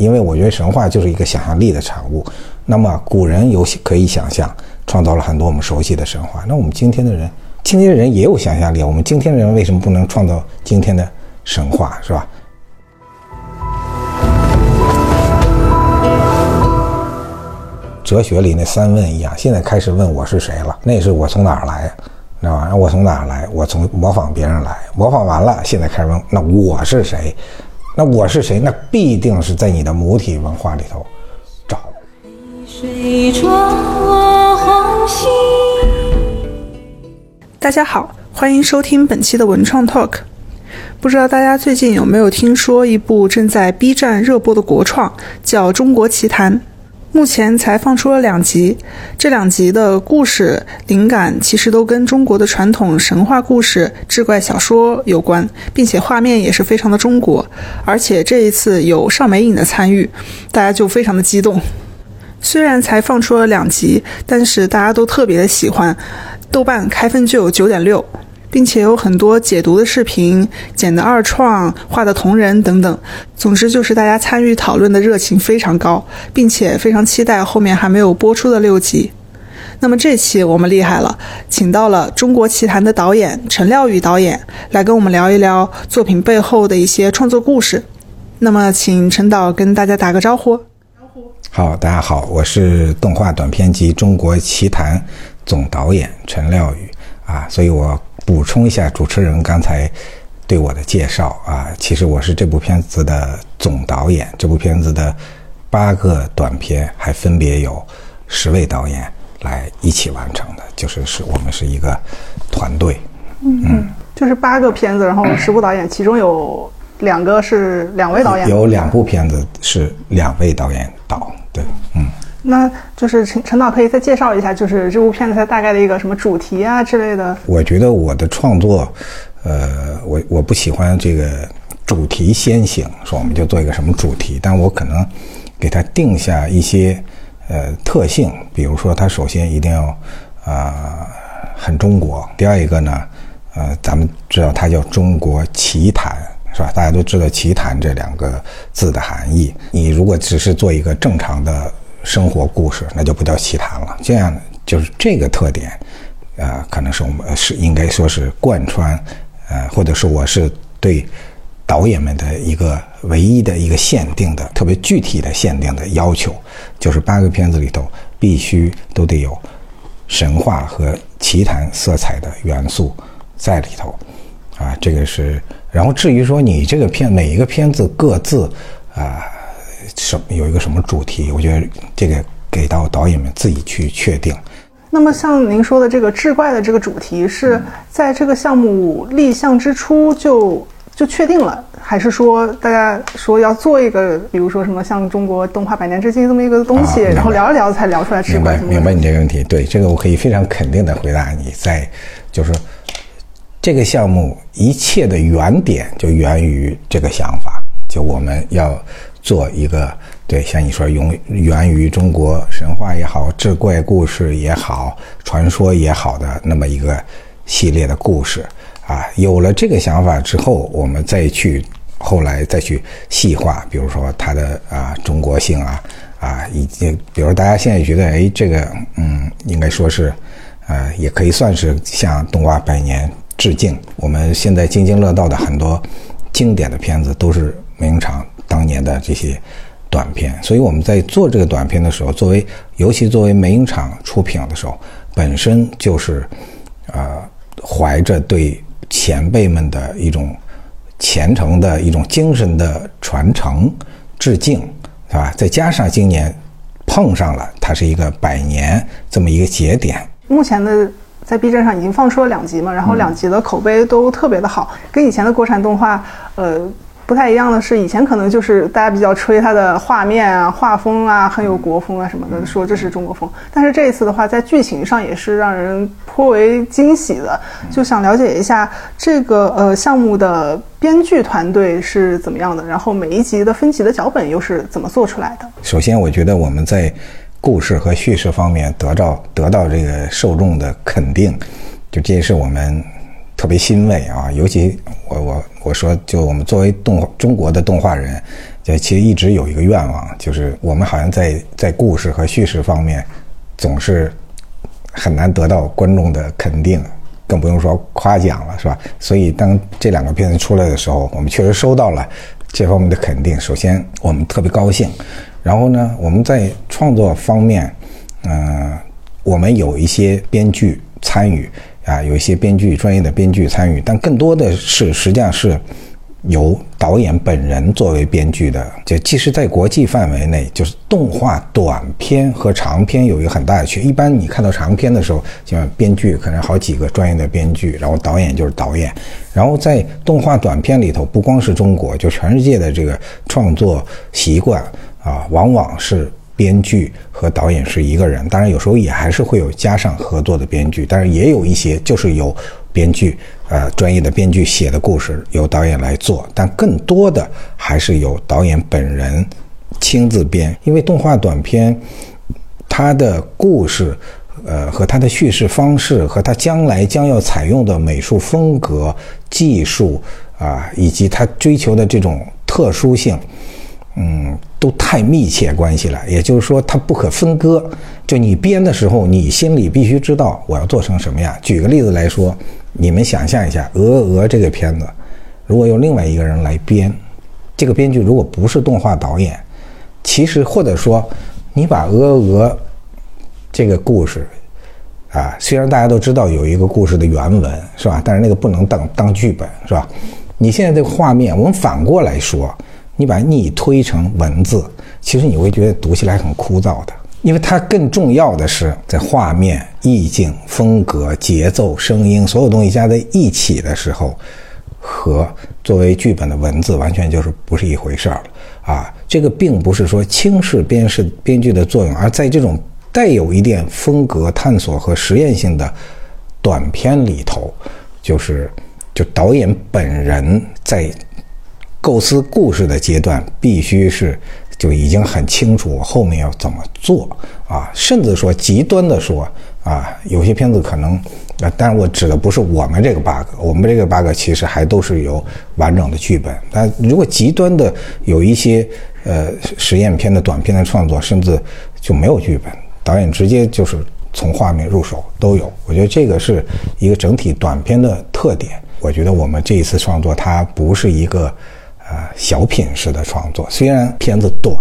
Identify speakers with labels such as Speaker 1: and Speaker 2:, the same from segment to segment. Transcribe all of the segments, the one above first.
Speaker 1: 因为我觉得神话就是一个想象力的产物。那么古人有可以想象，创造了很多我们熟悉的神话。那我们今天的人，今天的人也有想象力，我们今天的人为什么不能创造今天的神话，是吧？哲学里那三问一样，现在开始问我是谁了？那是我从哪儿来，知道吧？我从哪儿来？我从模仿别人来，模仿完了，现在开始问那我是谁？那我是谁？那必定是在你的母体文化里头找。
Speaker 2: 大家好，欢迎收听本期的文创 Talk。不知道大家最近有没有听说一部正在 B 站热播的国创，叫《中国奇谭》。目前才放出了两集，这两集的故事灵感其实都跟中国的传统神话故事、志怪小说有关，并且画面也是非常的中国。而且这一次有尚美影的参与，大家就非常的激动。虽然才放出了两集，但是大家都特别的喜欢，豆瓣开分就有九点六。并且有很多解读的视频、剪的二创、画的同人等等。总之就是大家参与讨论的热情非常高，并且非常期待后面还没有播出的六集。那么这期我们厉害了，请到了《中国奇谭》的导演陈廖宇导演来跟我们聊一聊作品背后的一些创作故事。那么请陈导跟大家打个招呼。
Speaker 1: 招呼。好，大家好，我是动画短片集《中国奇谭》总导演陈廖宇啊，所以我。补充一下主持人刚才对我的介绍啊，其实我是这部片子的总导演。这部片子的八个短片还分别有十位导演来一起完成的，就是是我们是一个团队。
Speaker 2: 嗯，就是八个片子，然后 十部导演，其中有两个是两位导演。
Speaker 1: 有两部片子是两位导演导，对，嗯。
Speaker 2: 那就是陈陈导可以再介绍一下，就是这部片子它大概的一个什么主题啊之类的。
Speaker 1: 我觉得我的创作，呃，我我不喜欢这个主题先行，说我们就做一个什么主题，但我可能给它定下一些呃特性，比如说它首先一定要啊很中国，第二一个呢，呃，咱们知道它叫中国奇谭，是吧？大家都知道奇谭这两个字的含义。你如果只是做一个正常的。生活故事那就不叫奇谈了，这样就是这个特点，呃，可能是我们是应该说是贯穿，呃，或者是我是对导演们的一个唯一的一个限定的特别具体的限定的要求，就是八个片子里头必须都得有神话和奇谈色彩的元素在里头，啊，这个是，然后至于说你这个片每一个片子各自啊。什有一个什么主题？我觉得这个给到导演们自己去确定。
Speaker 2: 那么像您说的这个志怪的这个主题，是在这个项目立项之初就就确定了，还是说大家说要做一个，比如说什么像中国动画百年之星这么一个东西，然后聊一聊才聊出来？
Speaker 1: 明白，明白你这个问题。对这个，我可以非常肯定的回答你，在就是这个项目一切的原点就源于这个想法，就我们要。做一个对，像你说，源源于中国神话也好，志怪故事也好，传说也好的那么一个系列的故事啊。有了这个想法之后，我们再去后来再去细化，比如说它的啊中国性啊啊，以及比如大家现在觉得哎，这个嗯，应该说是呃，也可以算是向动画百年致敬。我们现在津津乐道的很多经典的片子都是名场。当年的这些短片，所以我们在做这个短片的时候，作为尤其作为美影厂出品的时候，本身就是，呃，怀着对前辈们的一种虔诚的一种精神的传承致敬，是吧？再加上今年碰上了它是一个百年这么一个节点。
Speaker 2: 目前的在 B 站上已经放出了两集嘛，然后两集的口碑都特别的好，跟以前的国产动画，呃。不太一样的是，以前可能就是大家比较吹它的画面啊、画风啊，很有国风啊什么的，说这是中国风。但是这一次的话，在剧情上也是让人颇为惊喜的。就想了解一下这个呃项目的编剧团队是怎么样的，然后每一集的分级的脚本又是怎么做出来的？
Speaker 1: 首先，我觉得我们在故事和叙事方面得到得到这个受众的肯定，就这也是我们。特别欣慰啊！尤其我我我说，就我们作为动中国的动画人，就其实一直有一个愿望，就是我们好像在在故事和叙事方面，总是很难得到观众的肯定，更不用说夸奖了，是吧？所以当这两个片子出来的时候，我们确实收到了这方面的肯定。首先，我们特别高兴。然后呢，我们在创作方面，嗯，我们有一些编剧参与啊，有一些编剧专业的编剧参与，但更多的是实际上是。由导演本人作为编剧的，就其实，在国际范围内，就是动画短片和长片有一个很大的区。一般你看到长片的时候，像编剧可能好几个专业的编剧，然后导演就是导演。然后在动画短片里头，不光是中国，就全世界的这个创作习惯啊，往往是编剧和导演是一个人。当然，有时候也还是会有加上合作的编剧，但是也有一些就是由。编剧，呃，专业的编剧写的故事由导演来做，但更多的还是由导演本人亲自编。因为动画短片，它的故事，呃，和它的叙事方式，和它将来将要采用的美术风格、技术啊，以及它追求的这种特殊性，嗯，都太密切关系了。也就是说，它不可分割。就你编的时候，你心里必须知道我要做成什么样。举个例子来说。你们想象一下，《鹅鹅》这个片子，如果用另外一个人来编，这个编剧如果不是动画导演，其实或者说，你把《鹅鹅》这个故事，啊，虽然大家都知道有一个故事的原文是吧，但是那个不能当当剧本是吧？你现在这个画面，我们反过来说，你把逆推成文字，其实你会觉得读起来很枯燥的。因为它更重要的是，在画面、意境、风格、节奏、声音所有东西加在一起的时候，和作为剧本的文字完全就是不是一回事儿了啊！这个并不是说轻视编是编剧的作用，而在这种带有一点风格探索和实验性的短片里头，就是就导演本人在构思故事的阶段必须是。就已经很清楚后面要怎么做啊，甚至说极端的说啊，有些片子可能，啊，但是我指的不是我们这个 bug，我们这个 bug 其实还都是有完整的剧本。但如果极端的有一些呃实验片的短片的创作，甚至就没有剧本，导演直接就是从画面入手都有。我觉得这个是一个整体短片的特点。我觉得我们这一次创作它不是一个。啊，小品式的创作，虽然片子短，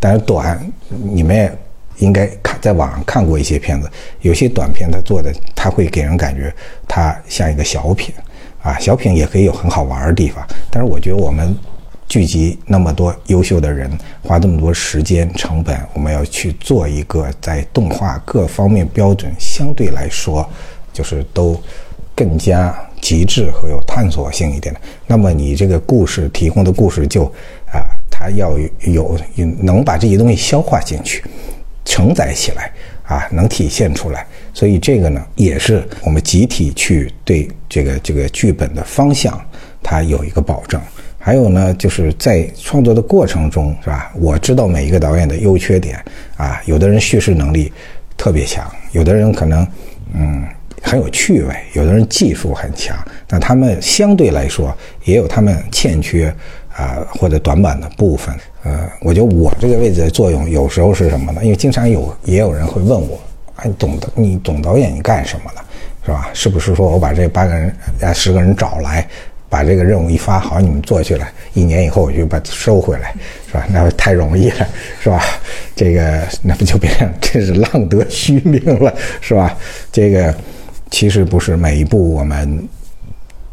Speaker 1: 但是短，你们也应该看在网上看过一些片子，有些短片它做的，它会给人感觉它像一个小品，啊，小品也可以有很好玩的地方，但是我觉得我们聚集那么多优秀的人，花这么多时间成本，我们要去做一个在动画各方面标准相对来说，就是都更加。极致和有探索性一点的，那么你这个故事提供的故事就啊，它要有有能把这些东西消化进去，承载起来啊，能体现出来。所以这个呢，也是我们集体去对这个这个剧本的方向，它有一个保证。还有呢，就是在创作的过程中，是吧？我知道每一个导演的优缺点啊，有的人叙事能力特别强，有的人可能嗯。很有趣味，有的人技术很强，但他们相对来说也有他们欠缺啊或者短板的部分。呃，我觉得我这个位置的作用有时候是什么呢？因为经常有也有人会问我，啊，总导你总导演你干什么呢？是吧？是不是说我把这八个人啊十个人找来，把这个任务一发，好你们做去了，一年以后我就把收回来，是吧？那太容易了，是吧？这个那不就变成真是浪得虚名了，是吧？这个。其实不是每一步我们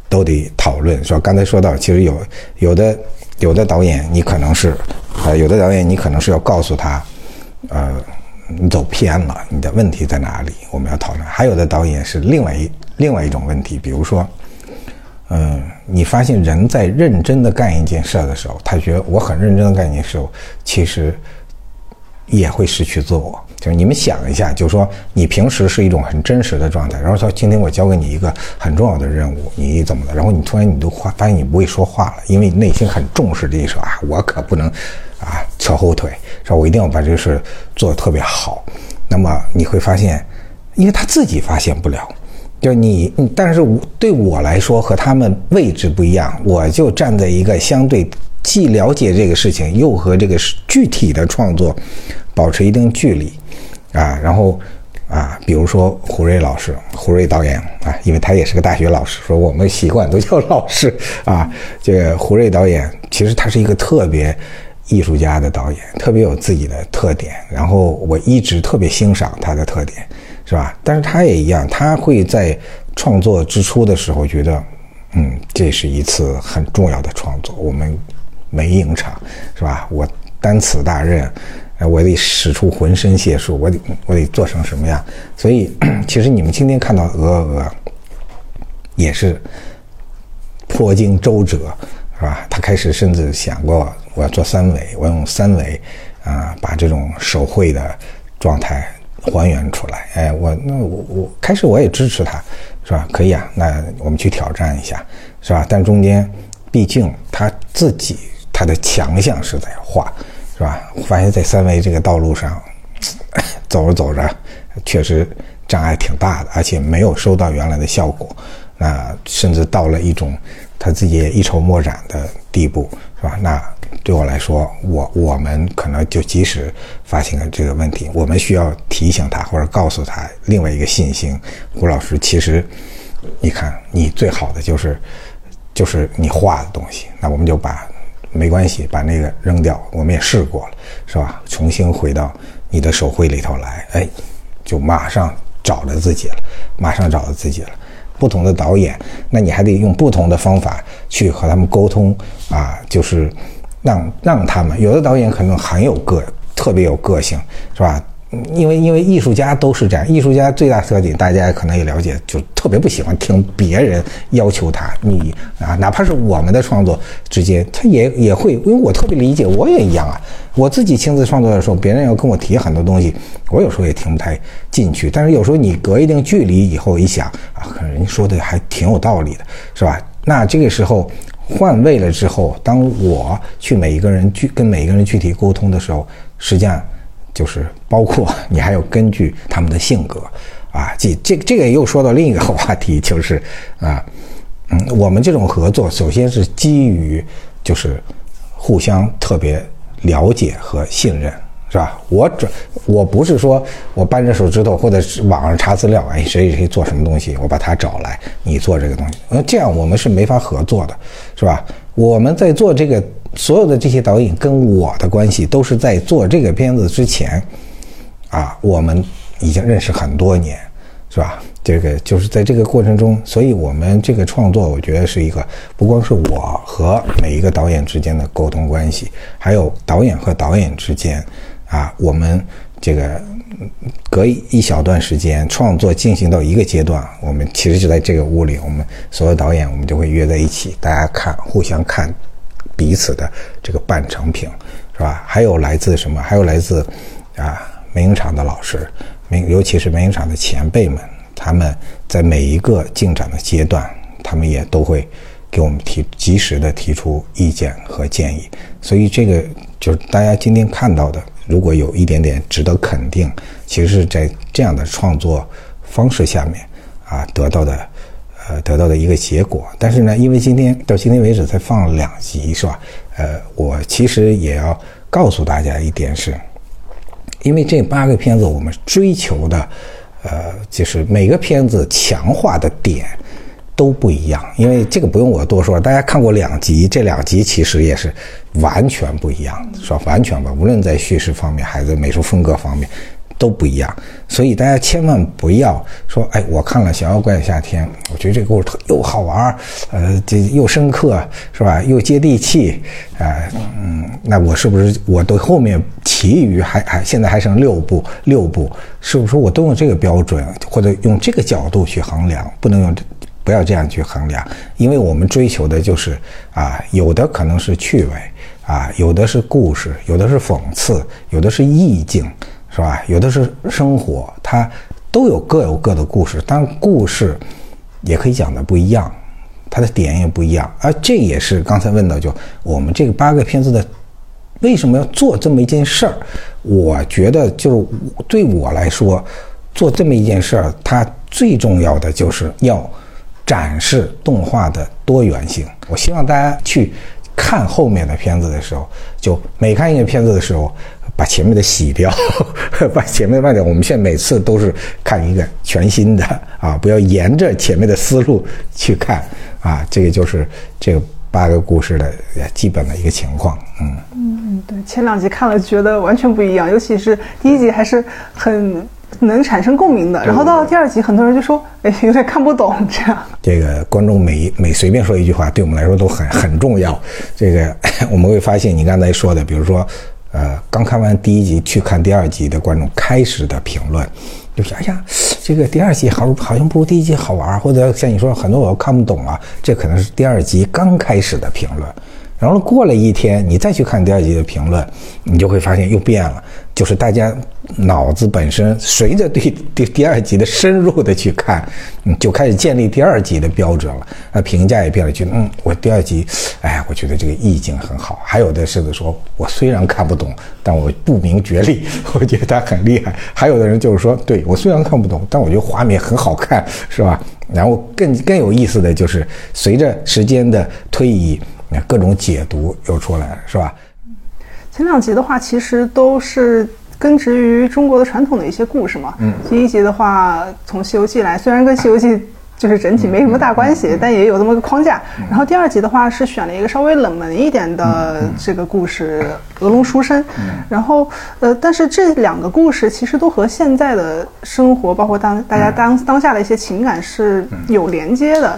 Speaker 1: 都得讨论，说？刚才说到，其实有有的有的导演，你可能是啊，有的导演你可能是要告诉他，呃，你走偏了，你的问题在哪里？我们要讨论。还有的导演是另外一另外一种问题，比如说，嗯，你发现人在认真的干一件事的时候，他觉得我很认真的干一件事，其实也会失去自我。就是你们想一下，就是说你平时是一种很真实的状态，然后说今天我交给你一个很重要的任务，你怎么的？然后你突然你都发发现你不会说话了，因为你内心很重视这一事啊，我可不能啊扯后腿，说我一定要把这事做得特别好。那么你会发现，因为他自己发现不了，就你，但是对我来说和他们位置不一样，我就站在一个相对既了解这个事情，又和这个具体的创作保持一定距离啊。然后啊，比如说胡瑞老师、胡瑞导演啊，因为他也是个大学老师，说我们习惯都叫老师啊。这个胡瑞导演其实他是一个特别艺术家的导演，特别有自己的特点。然后我一直特别欣赏他的特点，是吧？但是他也一样，他会在创作之初的时候觉得，嗯，这是一次很重要的创作，我们。没影场，是吧？我担此大任，我得使出浑身解数，我得我得做成什么样？所以，其实你们今天看到鹅鹅，也是颇经周折，是吧？他开始甚至想过，我要做三维，我用三维啊，把这种手绘的状态还原出来。哎，我那我我开始我也支持他，是吧？可以啊，那我们去挑战一下，是吧？但中间毕竟他自己。他的强项是在画，是吧？发现，在三维这个道路上，走着走着，确实障碍挺大的，而且没有收到原来的效果，那甚至到了一种他自己也一筹莫展的地步，是吧？那对我来说，我我们可能就即使发现了这个问题，我们需要提醒他或者告诉他另外一个信心：胡老师，其实你看，你最好的就是就是你画的东西，那我们就把。没关系，把那个扔掉。我们也试过了，是吧？重新回到你的手绘里头来，哎，就马上找着自己了，马上找到自己了。不同的导演，那你还得用不同的方法去和他们沟通啊，就是让让他们有的导演可能很有个特别有个性，是吧？因为因为艺术家都是这样，艺术家最大特点，大家可能也了解，就特别不喜欢听别人要求他，你啊，哪怕是我们的创作之间，他也也会，因为我特别理解，我也一样啊。我自己亲自创作的时候，别人要跟我提很多东西，我有时候也听不太进去。但是有时候你隔一定距离以后一想啊，可能人家说的还挺有道理的，是吧？那这个时候换位了之后，当我去每一个人具跟每一个人具体沟通的时候，实际上。就是包括你还要根据他们的性格，啊，这这这个又说到另一个话题，就是啊，嗯，我们这种合作首先是基于就是互相特别了解和信任，是吧？我这我不是说我扳着手指头或者是网上查资料，哎，谁谁做什么东西，我把他找来，你做这个东西，那这样我们是没法合作的，是吧？我们在做这个。所有的这些导演跟我的关系都是在做这个片子之前，啊，我们已经认识很多年，是吧？这个就是在这个过程中，所以我们这个创作，我觉得是一个不光是我和每一个导演之间的沟通关系，还有导演和导演之间，啊，我们这个隔一小段时间创作进行到一个阶段，我们其实就在这个屋里，我们所有导演我们就会约在一起，大家看，互相看。彼此的这个半成品，是吧？还有来自什么？还有来自啊，美影厂的老师，美尤其是美影厂的前辈们，他们在每一个进展的阶段，他们也都会给我们提及时的提出意见和建议。所以这个就是大家今天看到的，如果有一点点值得肯定，其实是在这样的创作方式下面啊得到的。呃，得到的一个结果。但是呢，因为今天到今天为止才放了两集，是吧？呃，我其实也要告诉大家一点是，因为这八个片子我们追求的，呃，就是每个片子强化的点都不一样。因为这个不用我多说，大家看过两集，这两集其实也是完全不一样，是吧？完全吧，无论在叙事方面，还是美术风格方面。都不一样，所以大家千万不要说，哎，我看了《小妖怪的夏天》，我觉得这个故事又好玩，呃，这又深刻，是吧？又接地气，啊，嗯，那我是不是我对后面其余还还现在还剩六部六部，是不是我都用这个标准或者用这个角度去衡量？不能用，不要这样去衡量，因为我们追求的就是啊，有的可能是趣味，啊，有的是故事，有的是讽刺，有的是意境。是吧？有的是生活，它都有各有各的故事，但故事也可以讲的不一样，它的点也不一样。而这也是刚才问到，就我们这个八个片子的为什么要做这么一件事儿？我觉得就是对我来说，做这么一件事儿，它最重要的就是要展示动画的多元性。我希望大家去看后面的片子的时候，就每看一个片子的时候，把前面的洗掉，把前面的忘掉。我们现在每次都是看一个全新的啊，不要沿着前面的思路去看啊。这个就是这个八个故事的基本的一个情况。嗯
Speaker 2: 嗯，对，前两集看了觉得完全不一样，尤其是第一集还是很。能产生共鸣的，然后到了第二集，很多人就说：“哎，有点看不懂。”这样，
Speaker 1: 这个观众每每随便说一句话，对我们来说都很很重要。这个 我们会发现，你刚才说的，比如说，呃，刚看完第一集去看第二集的观众开始的评论，就想：“哎呀，这个第二集好好像不如第一集好玩。”或者像你说，很多我看不懂啊，这可能是第二集刚开始的评论。然后过了一天，你再去看第二集的评论，你就会发现又变了。就是大家脑子本身随着对第 第二集的深入的去看，嗯，就开始建立第二集的标准了。那评价也变了，觉得嗯，我第二集，哎，我觉得这个意境很好。还有的是说，我虽然看不懂，但我不明觉厉，我觉得他很厉害。还有的人就是说，对我虽然看不懂，但我觉得画面很好看，是吧？然后更更有意思的就是，随着时间的推移。各种解读又出来了，是吧？
Speaker 2: 前两集的话，其实都是根植于中国的传统的一些故事嘛。嗯，第一集的话，从《西游记》来，虽然跟《西游记》。就是整体没什么大关系，但也有这么个框架。然后第二集的话是选了一个稍微冷门一点的这个故事《鹅龙书生》。然后呃，但是这两个故事其实都和现在的生活，包括当大家当当下的一些情感是有连接的。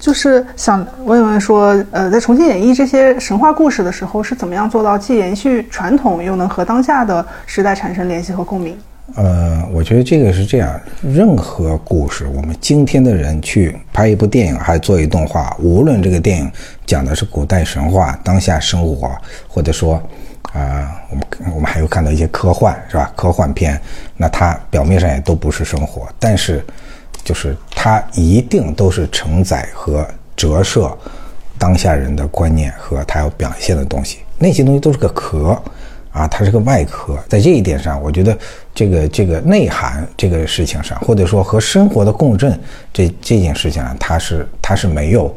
Speaker 2: 就是想问问说，呃，在重新演绎这些神话故事的时候，是怎么样做到既延续传统，又能和当下的时代产生联系和共鸣？
Speaker 1: 呃，我觉得这个是这样，任何故事，我们今天的人去拍一部电影，还做一动画，无论这个电影讲的是古代神话、当下生活，或者说，啊，我们我们还有看到一些科幻，是吧？科幻片，那它表面上也都不是生活，但是，就是它一定都是承载和折射当下人的观念和他要表现的东西，那些东西都是个壳。啊，它是个外壳，在这一点上，我觉得这个这个内涵这个事情上，或者说和生活的共振这这件事情上，它是它是没有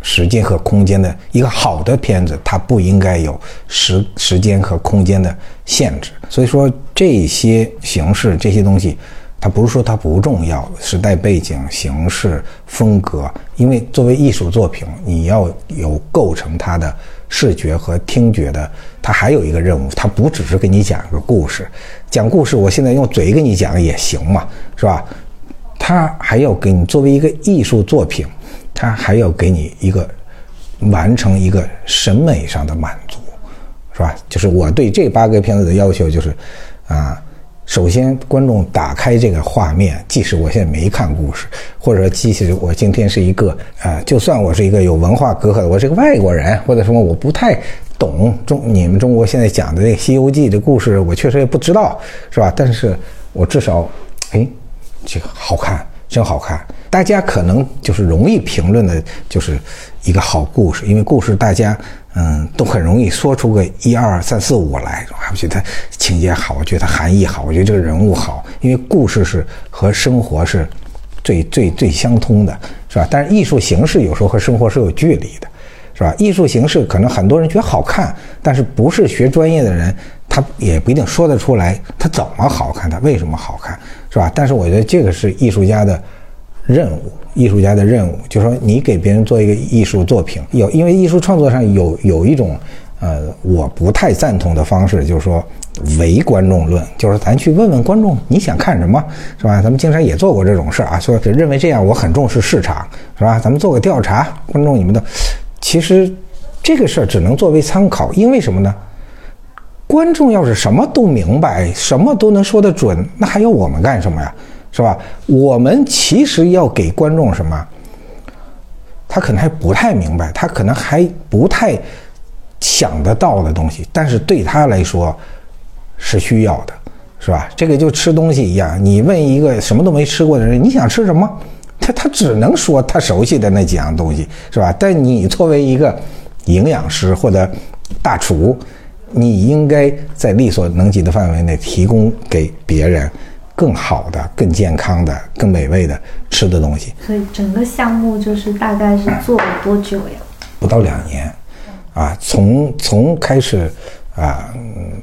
Speaker 1: 时间和空间的一个好的片子，它不应该有时时间和空间的限制。所以说这些形式这些东西，它不是说它不重要，时代背景、形式、风格，因为作为艺术作品，你要有构成它的。视觉和听觉的，它还有一个任务，它不只是给你讲个故事，讲故事，我现在用嘴给你讲也行嘛，是吧？它还要给你作为一个艺术作品，它还要给你一个完成一个审美上的满足，是吧？就是我对这八个片子的要求就是，啊。首先，观众打开这个画面，即使我现在没看故事，或者说即使我今天是一个啊，就算我是一个有文化隔阂的，我是个外国人，或者什么我不太懂中你们中国现在讲的这《西游记》的故事，我确实也不知道，是吧？但是我至少，哎，这个好看，真好看。大家可能就是容易评论的，就是一个好故事，因为故事大家。嗯，都很容易说出个一二三四五来。我觉得情节好，我觉得含义好，我觉得这个人物好。因为故事是和生活是最最最相通的，是吧？但是艺术形式有时候和生活是有距离的，是吧？艺术形式可能很多人觉得好看，但是不是学专业的人，他也不一定说得出来他怎么好看，他为什么好看，是吧？但是我觉得这个是艺术家的。任务，艺术家的任务，就是说你给别人做一个艺术作品，有因为艺术创作上有有一种，呃，我不太赞同的方式，就是说唯观众论，就是咱去问问观众你想看什么，是吧？咱们经常也做过这种事儿啊，说认为这样我很重视市场，是吧？咱们做个调查，观众你们的，其实这个事儿只能作为参考，因为什么呢？观众要是什么都明白，什么都能说得准，那还要我们干什么呀？是吧？我们其实要给观众什么？他可能还不太明白，他可能还不太想得到的东西，但是对他来说是需要的，是吧？这个就吃东西一样，你问一个什么都没吃过的人，你想吃什么？他他只能说他熟悉的那几样东西，是吧？但你作为一个营养师或者大厨，你应该在力所能及的范围内提供给别人。更好的、更健康的、更美味的吃的东西。
Speaker 3: 所以整个项目就是大概是做了多久呀？
Speaker 1: 不到两年，啊，从从开始啊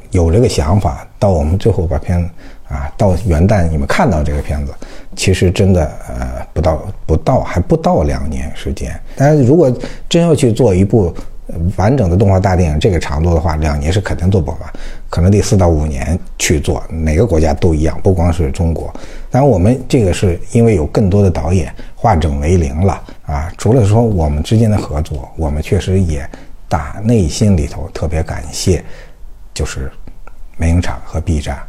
Speaker 1: 有这个想法，到我们最后把片子啊，到元旦你们看到这个片子，其实真的呃不到不到还不到两年时间。但是如果真要去做一部完整的动画大电影这个长度的话，两年是肯定做不完，可能得四到五年去做。哪个国家都一样，不光是中国。当然，我们这个是因为有更多的导演化整为零了啊。除了说我们之间的合作，我们确实也。打内心里头特别感谢，就是美影厂和 B 站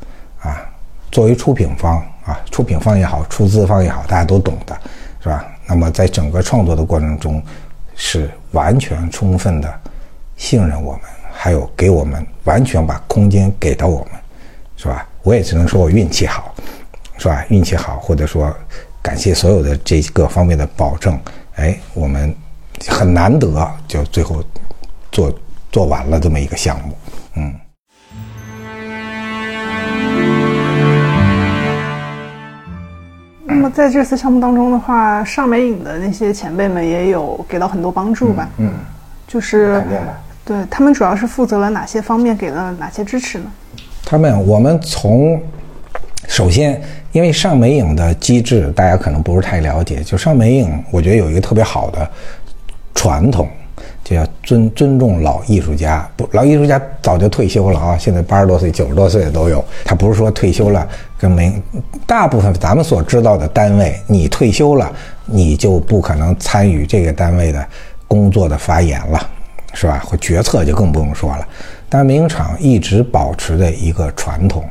Speaker 1: 啊，作为出品方啊，出品方也好，出资方也好，大家都懂的，是吧？那么在整个创作的过程中，是完全充分的信任我们，还有给我们完全把空间给到我们，是吧？我也只能说我运气好，是吧？运气好，或者说感谢所有的这各方面的保证，哎，我们很难得就最后。做做完了这么一个项目，嗯。
Speaker 2: 那么在这次项目当中的话，上美影的那些前辈们也有给到很多帮助吧？
Speaker 1: 嗯，
Speaker 2: 就是对他们主要是负责了哪些方面，给了哪些支持呢？
Speaker 1: 他们，我们从首先，因为上美影的机制大家可能不是太了解，就上美影，我觉得有一个特别好的传统。就要尊尊重老艺术家，不，老艺术家早就退休了啊，现在八十多岁、九十多岁的都有。他不是说退休了，跟没大部分咱们所知道的单位，你退休了，你就不可能参与这个单位的工作的发言了，是吧？或决策就更不用说了。但明厂一直保持的一个传统，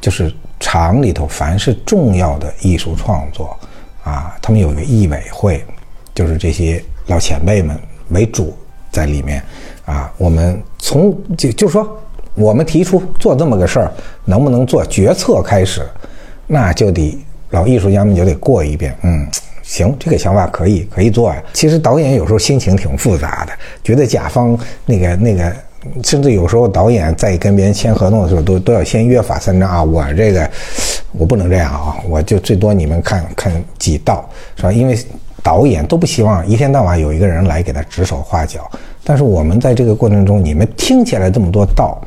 Speaker 1: 就是厂里头凡是重要的艺术创作，啊，他们有个艺委会，就是这些老前辈们为主。在里面，啊，我们从就就说，我们提出做这么个事儿，能不能做决策开始，那就得老艺术家们就得过一遍，嗯，行，这个想法可以可以做呀。其实导演有时候心情挺复杂的，觉得甲方那个那个，甚至有时候导演在跟别人签合同的时候，都都要先约法三章啊，我这个我不能这样啊，我就最多你们看看几道，是吧？因为。导演都不希望一天到晚有一个人来给他指手画脚，但是我们在这个过程中，你们听起来这么多道，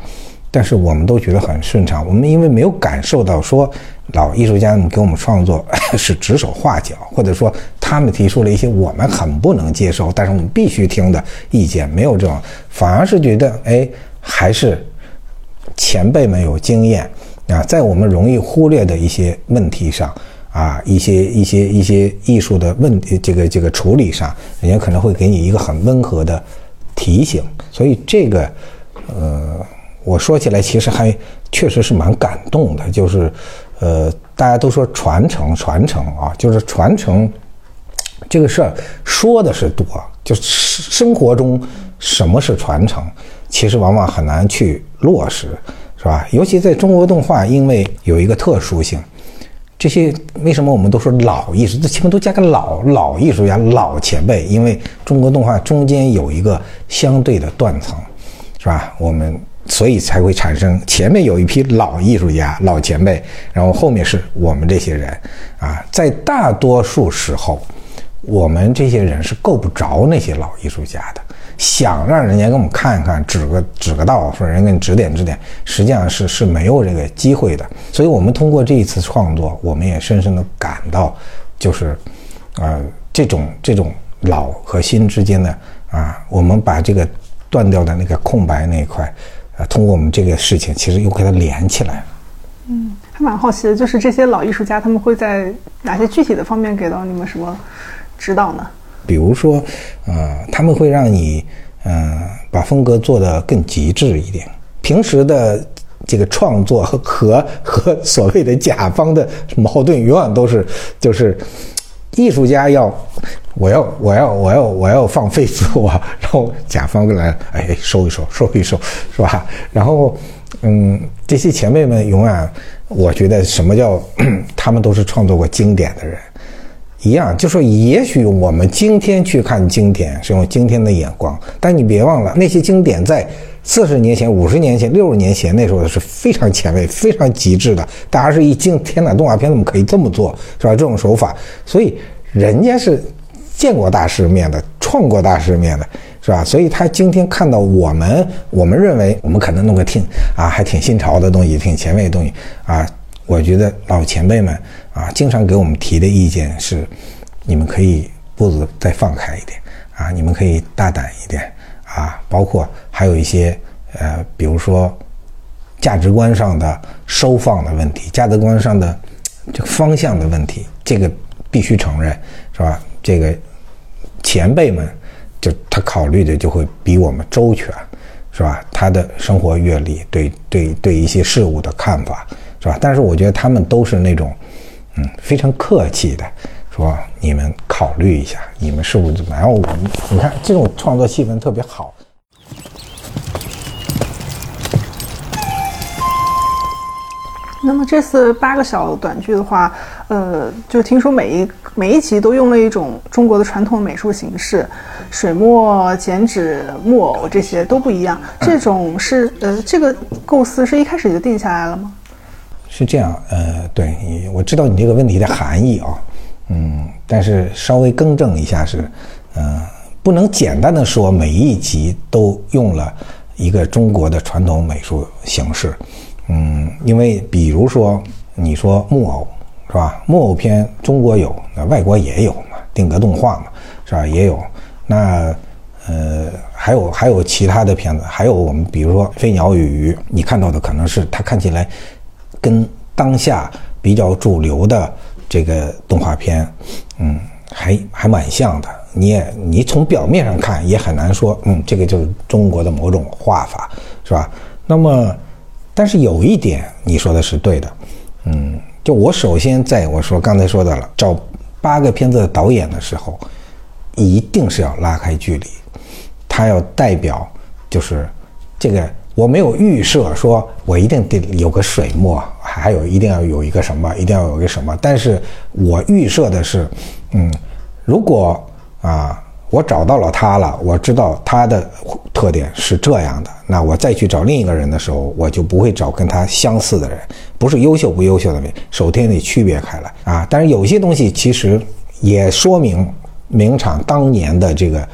Speaker 1: 但是我们都觉得很顺畅。我们因为没有感受到说老艺术家们给我们创作 是指手画脚，或者说他们提出了一些我们很不能接受，但是我们必须听的意见，没有这种，反而是觉得哎，还是前辈们有经验啊，在我们容易忽略的一些问题上。啊，一些一些一些艺术的问题，这个这个处理上，人家可能会给你一个很温和的提醒，所以这个，呃，我说起来其实还确实是蛮感动的，就是，呃，大家都说传承传承啊，就是传承这个事儿说的是多，就是生活中什么是传承，其实往往很难去落实，是吧？尤其在中国动画，因为有一个特殊性。这些为什么我们都说老艺术？这前面都加个老老艺术家、老前辈，因为中国动画中间有一个相对的断层，是吧？我们所以才会产生前面有一批老艺术家、老前辈，然后后面是我们这些人啊。在大多数时候，我们这些人是够不着那些老艺术家的。想让人家给我们看一看，指个指个道，说人给你指点指点，实际上是是没有这个机会的。所以，我们通过这一次创作，我们也深深的感到，就是，呃，这种这种老和新之间的啊，我们把这个断掉的那个空白那一块，啊，通过我们这个事情，其实又给它连起来了。
Speaker 2: 嗯，还蛮好奇的，就是这些老艺术家他们会在哪些具体的方面给到你们什么指导呢？
Speaker 1: 比如说，呃，他们会让你，嗯，把风格做得更极致一点。平时的这个创作和和和所谓的甲方的矛盾，永远都是就是，艺术家要，我要我要我要我要放飞自我，然后甲方来，哎，收一收，收一收，是吧？然后，嗯，这些前辈们永远，我觉得什么叫 他们都是创作过经典的人。一样，就说也许我们今天去看经典是用今天的眼光，但你别忘了，那些经典在四十年前、五十年前、六十年前那时候是非常前卫、非常极致的。大家是一惊，天哪，动画片怎么可以这么做，是吧？这种手法，所以人家是见过大世面的，创过大世面的，是吧？所以他今天看到我们，我们认为我们可能弄个挺啊，还挺新潮的东西，挺前卫的东西啊。我觉得老前辈们啊，经常给我们提的意见是，你们可以步子再放开一点啊，你们可以大胆一点啊，包括还有一些呃，比如说价值观上的收放的问题，价值观上的这个方向的问题，这个必须承认，是吧？这个前辈们。就他考虑的就会比我们周全，是吧？他的生活阅历，对对对一些事物的看法，是吧？但是我觉得他们都是那种，嗯，非常客气的，说你们考虑一下，你们是不是怎么样？我们你看这种创作气氛特别好。
Speaker 2: 那么这次八个小短剧的话，呃，就听说每一每一集都用了一种中国的传统美术形式，水墨、剪纸、木偶这些都不一样。这种是呃，这个构思是一开始就定下来了吗？
Speaker 1: 是这样，呃，对你我知道你这个问题的含义啊，嗯，但是稍微更正一下是，嗯，不能简单的说每一集都用了一个中国的传统美术形式。嗯，因为比如说，你说木偶是吧？木偶片中国有，那外国也有嘛，定格动画嘛，是吧？也有。那呃，还有还有其他的片子，还有我们比如说《飞鸟与鱼》，你看到的可能是它看起来跟当下比较主流的这个动画片，嗯，还还蛮像的。你也你从表面上看也很难说，嗯，这个就是中国的某种画法，是吧？那么。但是有一点你说的是对的，嗯，就我首先在我说刚才说的了，找八个片子的导演的时候，一定是要拉开距离，他要代表就是这个我没有预设说我一定得有个水墨，还有一定要有一个什么，一定要有一个什么，但是我预设的是，嗯，如果啊。我找到了他了，我知道他的特点是这样的。那我再去找另一个人的时候，我就不会找跟他相似的人，不是优秀不优秀的人，首先得区别开来啊。但是有些东西其实也说明明厂当年的这个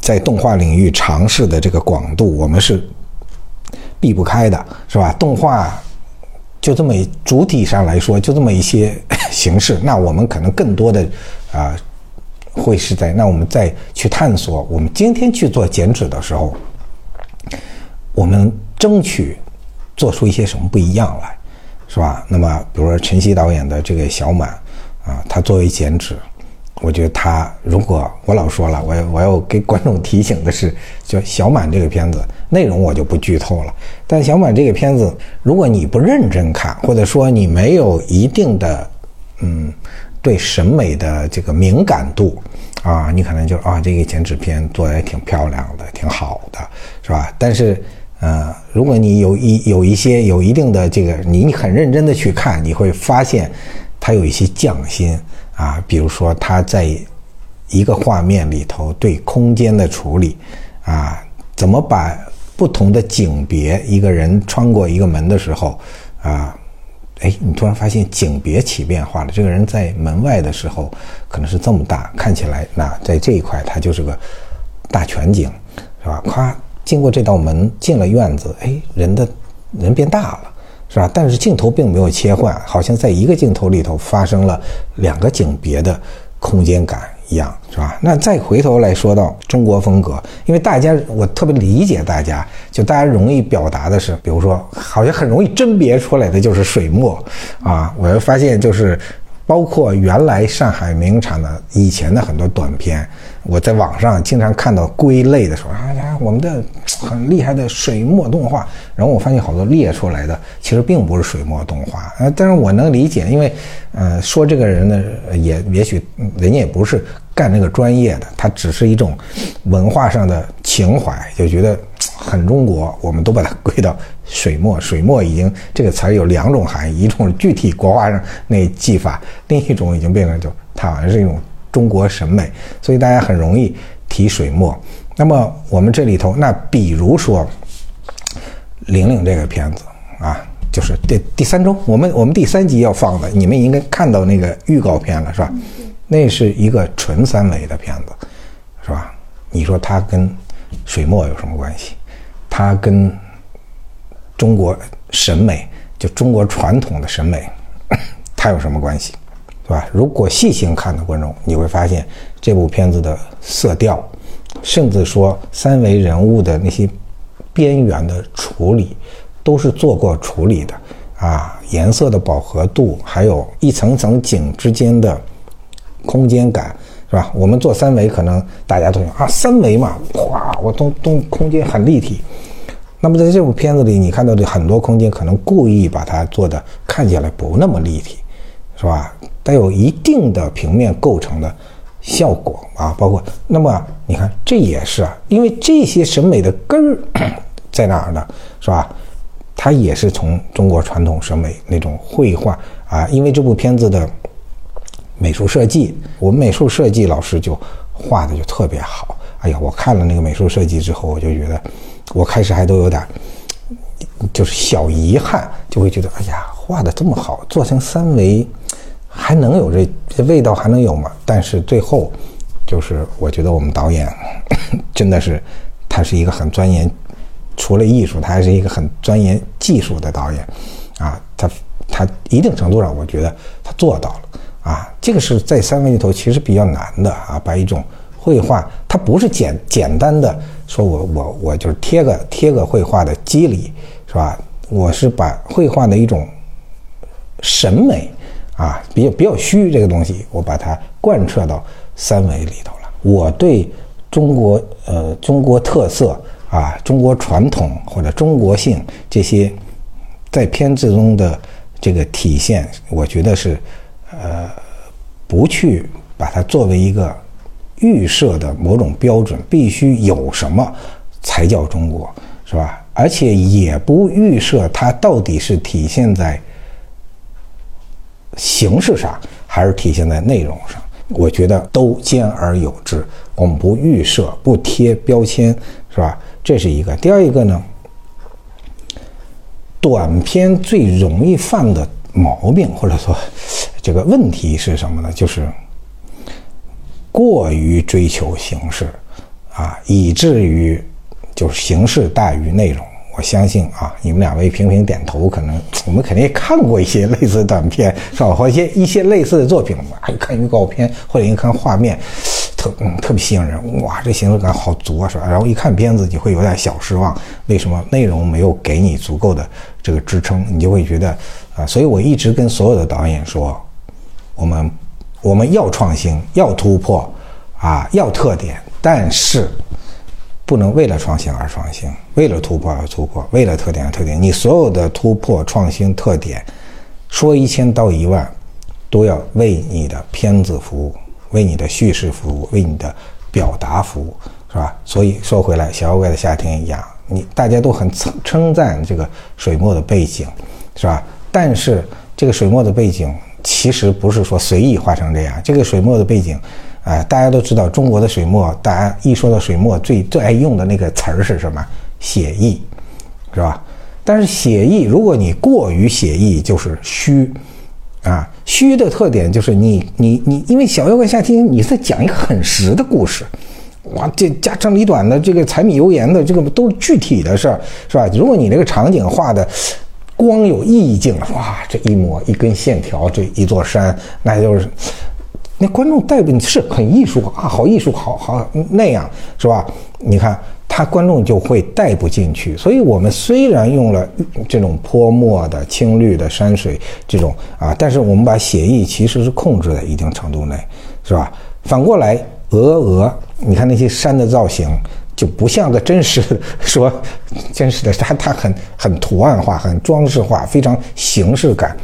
Speaker 1: 在动画领域尝试的这个广度，我们是避不开的，是吧？动画就这么主体上来说，就这么一些 形式，那我们可能更多的啊。会是在那我们再去探索，我们今天去做剪纸的时候，我们争取做出一些什么不一样来，是吧？那么，比如说陈曦导演的这个小满啊，他作为剪纸，我觉得他如果我老说了，我我要给观众提醒的是，就小满这个片子内容我就不剧透了。但小满这个片子，如果你不认真看，或者说你没有一定的嗯。对审美的这个敏感度，啊，你可能就啊，这个剪纸片做的也挺漂亮的，挺好的，是吧？但是，呃，如果你有一有一些有一定的这个，你你很认真的去看，你会发现，它有一些匠心啊，比如说他在一个画面里头对空间的处理，啊，怎么把不同的景别，一个人穿过一个门的时候，啊。哎，你突然发现景别起变化了。这个人在门外的时候可能是这么大，看起来那在这一块它就是个大全景，是吧？咵，经过这道门进了院子，哎，人的人变大了，是吧？但是镜头并没有切换，好像在一个镜头里头发生了两个景别的空间感。一样是吧？那再回头来说到中国风格，因为大家我特别理解大家，就大家容易表达的是，比如说好像很容易甄别出来的就是水墨啊。我又发现就是，包括原来上海名厂的以前的很多短片，我在网上经常看到归类的时候，啊呀，我们的很厉害的水墨动画，然后我发现好多列出来的其实并不是水墨动画啊。但是我能理解，因为。呃，说这个人呢，也也许人家也不是干那个专业的，他只是一种文化上的情怀，就觉得很中国，我们都把它归到水墨。水墨已经这个词儿有两种含义，一种是具体国画上那技法，另一种已经变成就它好像是一种中国审美，所以大家很容易提水墨。那么我们这里头，那比如说玲玲这个片子啊。就是第第三周，我们我们第三集要放的，你们应该看到那个预告片了，是吧？那是一个纯三维的片子，是吧？你说它跟水墨有什么关系？它跟中国审美，就中国传统的审美，它有什么关系？是吧？如果细心看的观众，你会发现这部片子的色调，甚至说三维人物的那些边缘的处理，都是做过处理的啊。颜色的饱和度，还有一层层景之间的空间感，是吧？我们做三维，可能大家都想啊，三维嘛，哇，我都都空间很立体。那么在这部片子里，你看到的很多空间，可能故意把它做的看起来不那么立体，是吧？带有一定的平面构成的效果啊，包括那么你看，这也是啊，因为这些审美的根儿 在哪儿呢？是吧？它也是从中国传统审美那种绘画啊，因为这部片子的美术设计，我们美术设计老师就画的就特别好。哎呀，我看了那个美术设计之后，我就觉得，我开始还都有点就是小遗憾，就会觉得，哎呀，画的这么好，做成三维。还能有这这味道还能有吗？但是最后，就是我觉得我们导演 真的是，他是一个很钻研，除了艺术，他还是一个很钻研技术的导演，啊，他他一定程度上，我觉得他做到了啊。这个是在三维里头其实比较难的啊，把一种绘画，它不是简简单的说我我我就是贴个贴个绘画的机理是吧？我是把绘画的一种审美。啊，比较比较虚这个东西，我把它贯彻到三维里头了。我对中国呃中国特色啊、中国传统或者中国性这些在片子中的这个体现，我觉得是呃不去把它作为一个预设的某种标准，必须有什么才叫中国，是吧？而且也不预设它到底是体现在。形式上还是体现在内容上，我觉得都兼而有之。我们不预设，不贴标签，是吧？这是一个。第二一个呢，短片最容易犯的毛病或者说这个问题是什么呢？就是过于追求形式啊，以至于就是形式大于内容。我相信啊，你们两位频频点头，可能 我们肯定也看过一些类似的短片，是吧？或一些一些类似的作品，哇，一看预告片或者一看画面，特嗯特别吸引人，哇，这形式感好足啊，是吧？然后一看片子，你会有点小失望，为什么内容没有给你足够的这个支撑？你就会觉得啊，所以我一直跟所有的导演说，我们我们要创新，要突破，啊，要特点，但是。不能为了创新而创新，为了突破而突破，为了特点而特点。你所有的突破、创新、特点，说一千道一万，都要为你的片子服务，为你的叙事服务，为你的表达服务，是吧？所以说回来，《小妖怪的夏天》一样，你大家都很称赞这个水墨的背景，是吧？但是这个水墨的背景其实不是说随意画成这样，这个水墨的背景。哎，大家都知道中国的水墨，大家一说到水墨，最最爱用的那个词儿是什么？写意，是吧？但是写意，如果你过于写意，就是虚，啊，虚的特点就是你你你，因为《小妖怪夏天》，你在讲一个很实的故事，哇，这家长里短的，这个柴米油盐的，这个都是具体的事儿，是吧？如果你这个场景画的光有意境，哇，这一抹一根线条，这一座山，那就是。那观众带不是很艺术啊，好艺术，好好那样是吧？你看他观众就会带不进去。所以我们虽然用了这种泼墨的青绿的山水这种啊，但是我们把写意其实是控制在一定程度内，是吧？反过来，鹅鹅，你看那些山的造型就不像个真实说真实的，它它很很图案化，很装饰化，非常形式感。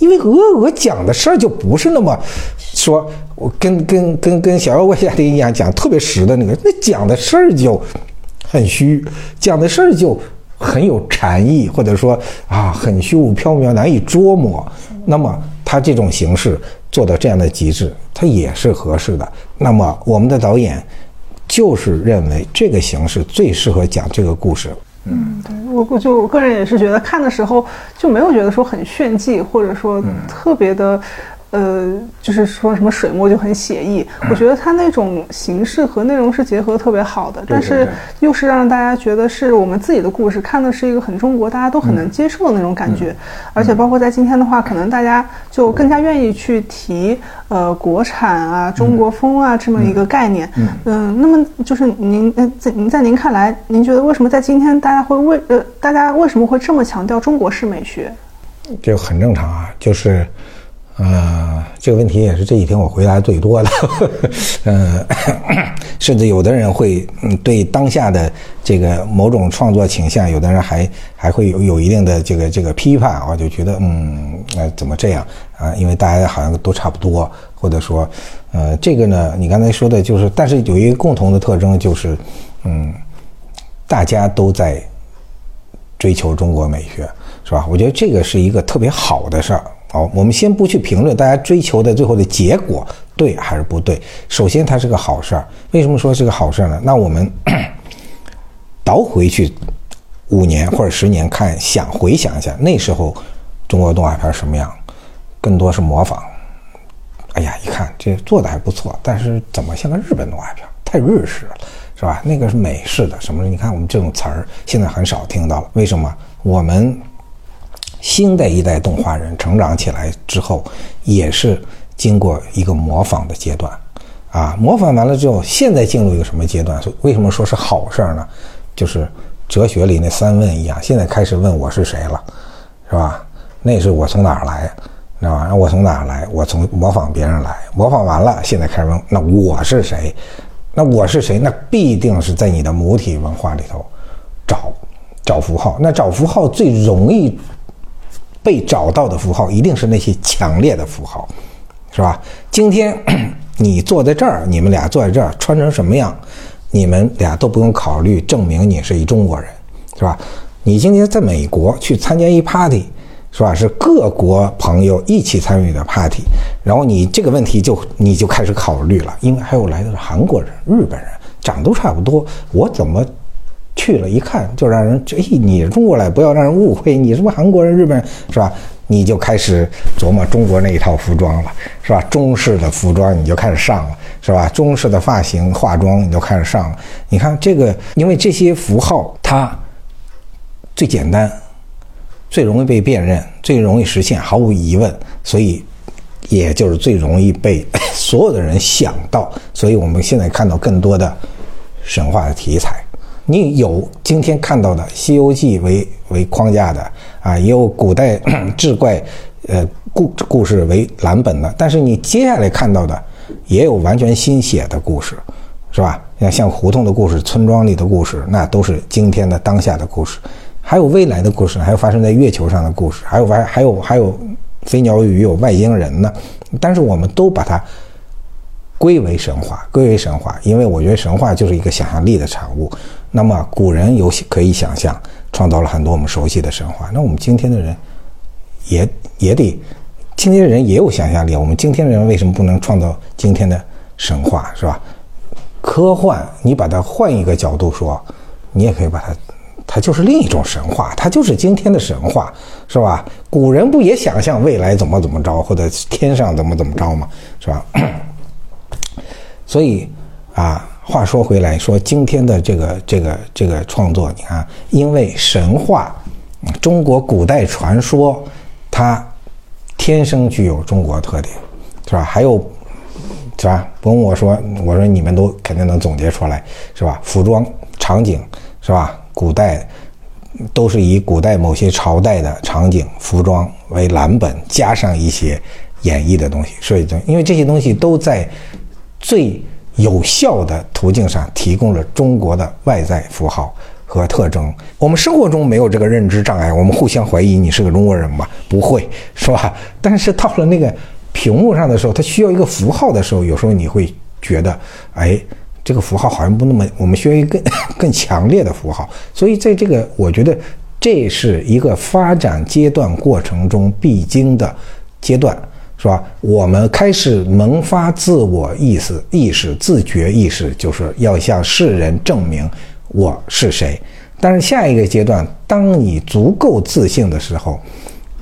Speaker 1: 因为鹅鹅讲的事儿就不是那么说，我跟跟跟跟小妖怪夏天一样讲特别实的那个，那讲的事儿就很虚，讲的事儿就很有禅意，或者说啊很虚无缥缈难以捉摸。那么他这种形式做到这样的极致，他也是合适的。那么我们的导演就是认为这个形式最适合讲这个故事。
Speaker 2: 嗯，对我我就我个人也是觉得看的时候就没有觉得说很炫技，或者说特别的，呃，就是说什么水墨就很写意。我觉得它那种形式和内容是结合特别好的，但是又是让大家觉得是我们自己的故事，看的是一个很中国，大家都很能接受的那种感觉。而且包括在今天的话，可能大家就更加愿意去提呃国产啊、中国风啊这么一个概念。嗯，那么就是您呃在您在您看来，您觉得为什么在今天大家会为呃大家为什么会这么强调中国式美学？
Speaker 1: 这很正常啊，就是。呃，这个问题也是这几天我回答最多的，嗯 甚至有的人会对当下的这个某种创作倾向，有的人还还会有有一定的这个这个批判，我就觉得，嗯，呃，怎么这样啊？因为大家好像都差不多，或者说，呃，这个呢，你刚才说的就是，但是有一个共同的特征就是，嗯，大家都在追求中国美学，是吧？我觉得这个是一个特别好的事儿。好，我们先不去评论大家追求的最后的结果对还是不对。首先，它是个好事儿。为什么说是个好事儿呢？那我们 倒回去五年或者十年看，想回想一下那时候中国动画片什么样？更多是模仿。哎呀，一看这做的还不错，但是怎么像个日本动画片？太日式了，是吧？那个是美式的什么？你看我们这种词儿现在很少听到了。为什么？我们。新的一代动画人成长起来之后，也是经过一个模仿的阶段，啊，模仿完了之后，现在进入一个什么阶段？为什么说是好事儿呢？就是哲学里那三问一样，现在开始问我是谁了，是吧？那是我从哪儿来，知道吧？我从哪儿来？我从模仿别人来，模仿完了，现在开始问那我是谁？那我是谁？那必定是在你的母体文化里头找找符号。那找符号最容易。被找到的符号一定是那些强烈的符号，是吧？今天 你坐在这儿，你们俩坐在这儿，穿成什么样，你们俩都不用考虑，证明你是一中国人，是吧？你今天在美国去参加一 party，是吧？是各国朋友一起参与的 party，然后你这个问题就你就开始考虑了，因为还有来的是韩国人、日本人，长都差不多，我怎么？去了一看，就让人哎，你中国来，不要让人误会，你是不是韩国人、日本人，是吧？你就开始琢磨中国那一套服装了，是吧？中式的服装你就开始上了，是吧？中式的发型、化妆你就开始上了。你看这个，因为这些符号它最简单、最容易被辨认、最容易实现，毫无疑问，所以也就是最容易被 所有的人想到。所以我们现在看到更多的神话的题材。你有今天看到的《西游记》为为框架的啊，也有古代 志怪，呃故故事为蓝本的。但是你接下来看到的，也有完全新写的故事，是吧？像像胡同的故事、村庄里的故事，那都是今天的当下的故事。还有未来的故事，还有发生在月球上的故事，还有外还有还有飞鸟与有外星人呢。但是我们都把它。归为神话，归为神话，因为我觉得神话就是一个想象力的产物。那么古人有可以想象，创造了很多我们熟悉的神话。那我们今天的人，也也得，今天的人也有想象力。我们今天的人为什么不能创造今天的神话，是吧？科幻，你把它换一个角度说，你也可以把它，它就是另一种神话，它就是今天的神话，是吧？古人不也想象未来怎么怎么着，或者天上怎么怎么着吗？是吧？所以，啊，话说回来，说今天的这个这个这个创作，你看，因为神话，中国古代传说，它天生具有中国特点，是吧？还有，是吧？不用我说，我说你们都肯定能总结出来，是吧？服装、场景，是吧？古代都是以古代某些朝代的场景、服装为蓝本，加上一些演绎的东西，所以，因为这些东西都在。最有效的途径上提供了中国的外在符号和特征。我们生活中没有这个认知障碍，我们互相怀疑你是个中国人吗？不会，是吧？但是到了那个屏幕上的时候，它需要一个符号的时候，有时候你会觉得，哎，这个符号好像不那么，我们需要一个 更强烈的符号。所以在这个，我觉得这是一个发展阶段过程中必经的阶段。是吧？我们开始萌发自我意识、意识、自觉意识，就是要向世人证明我是谁。但是下一个阶段，当你足够自信的时候，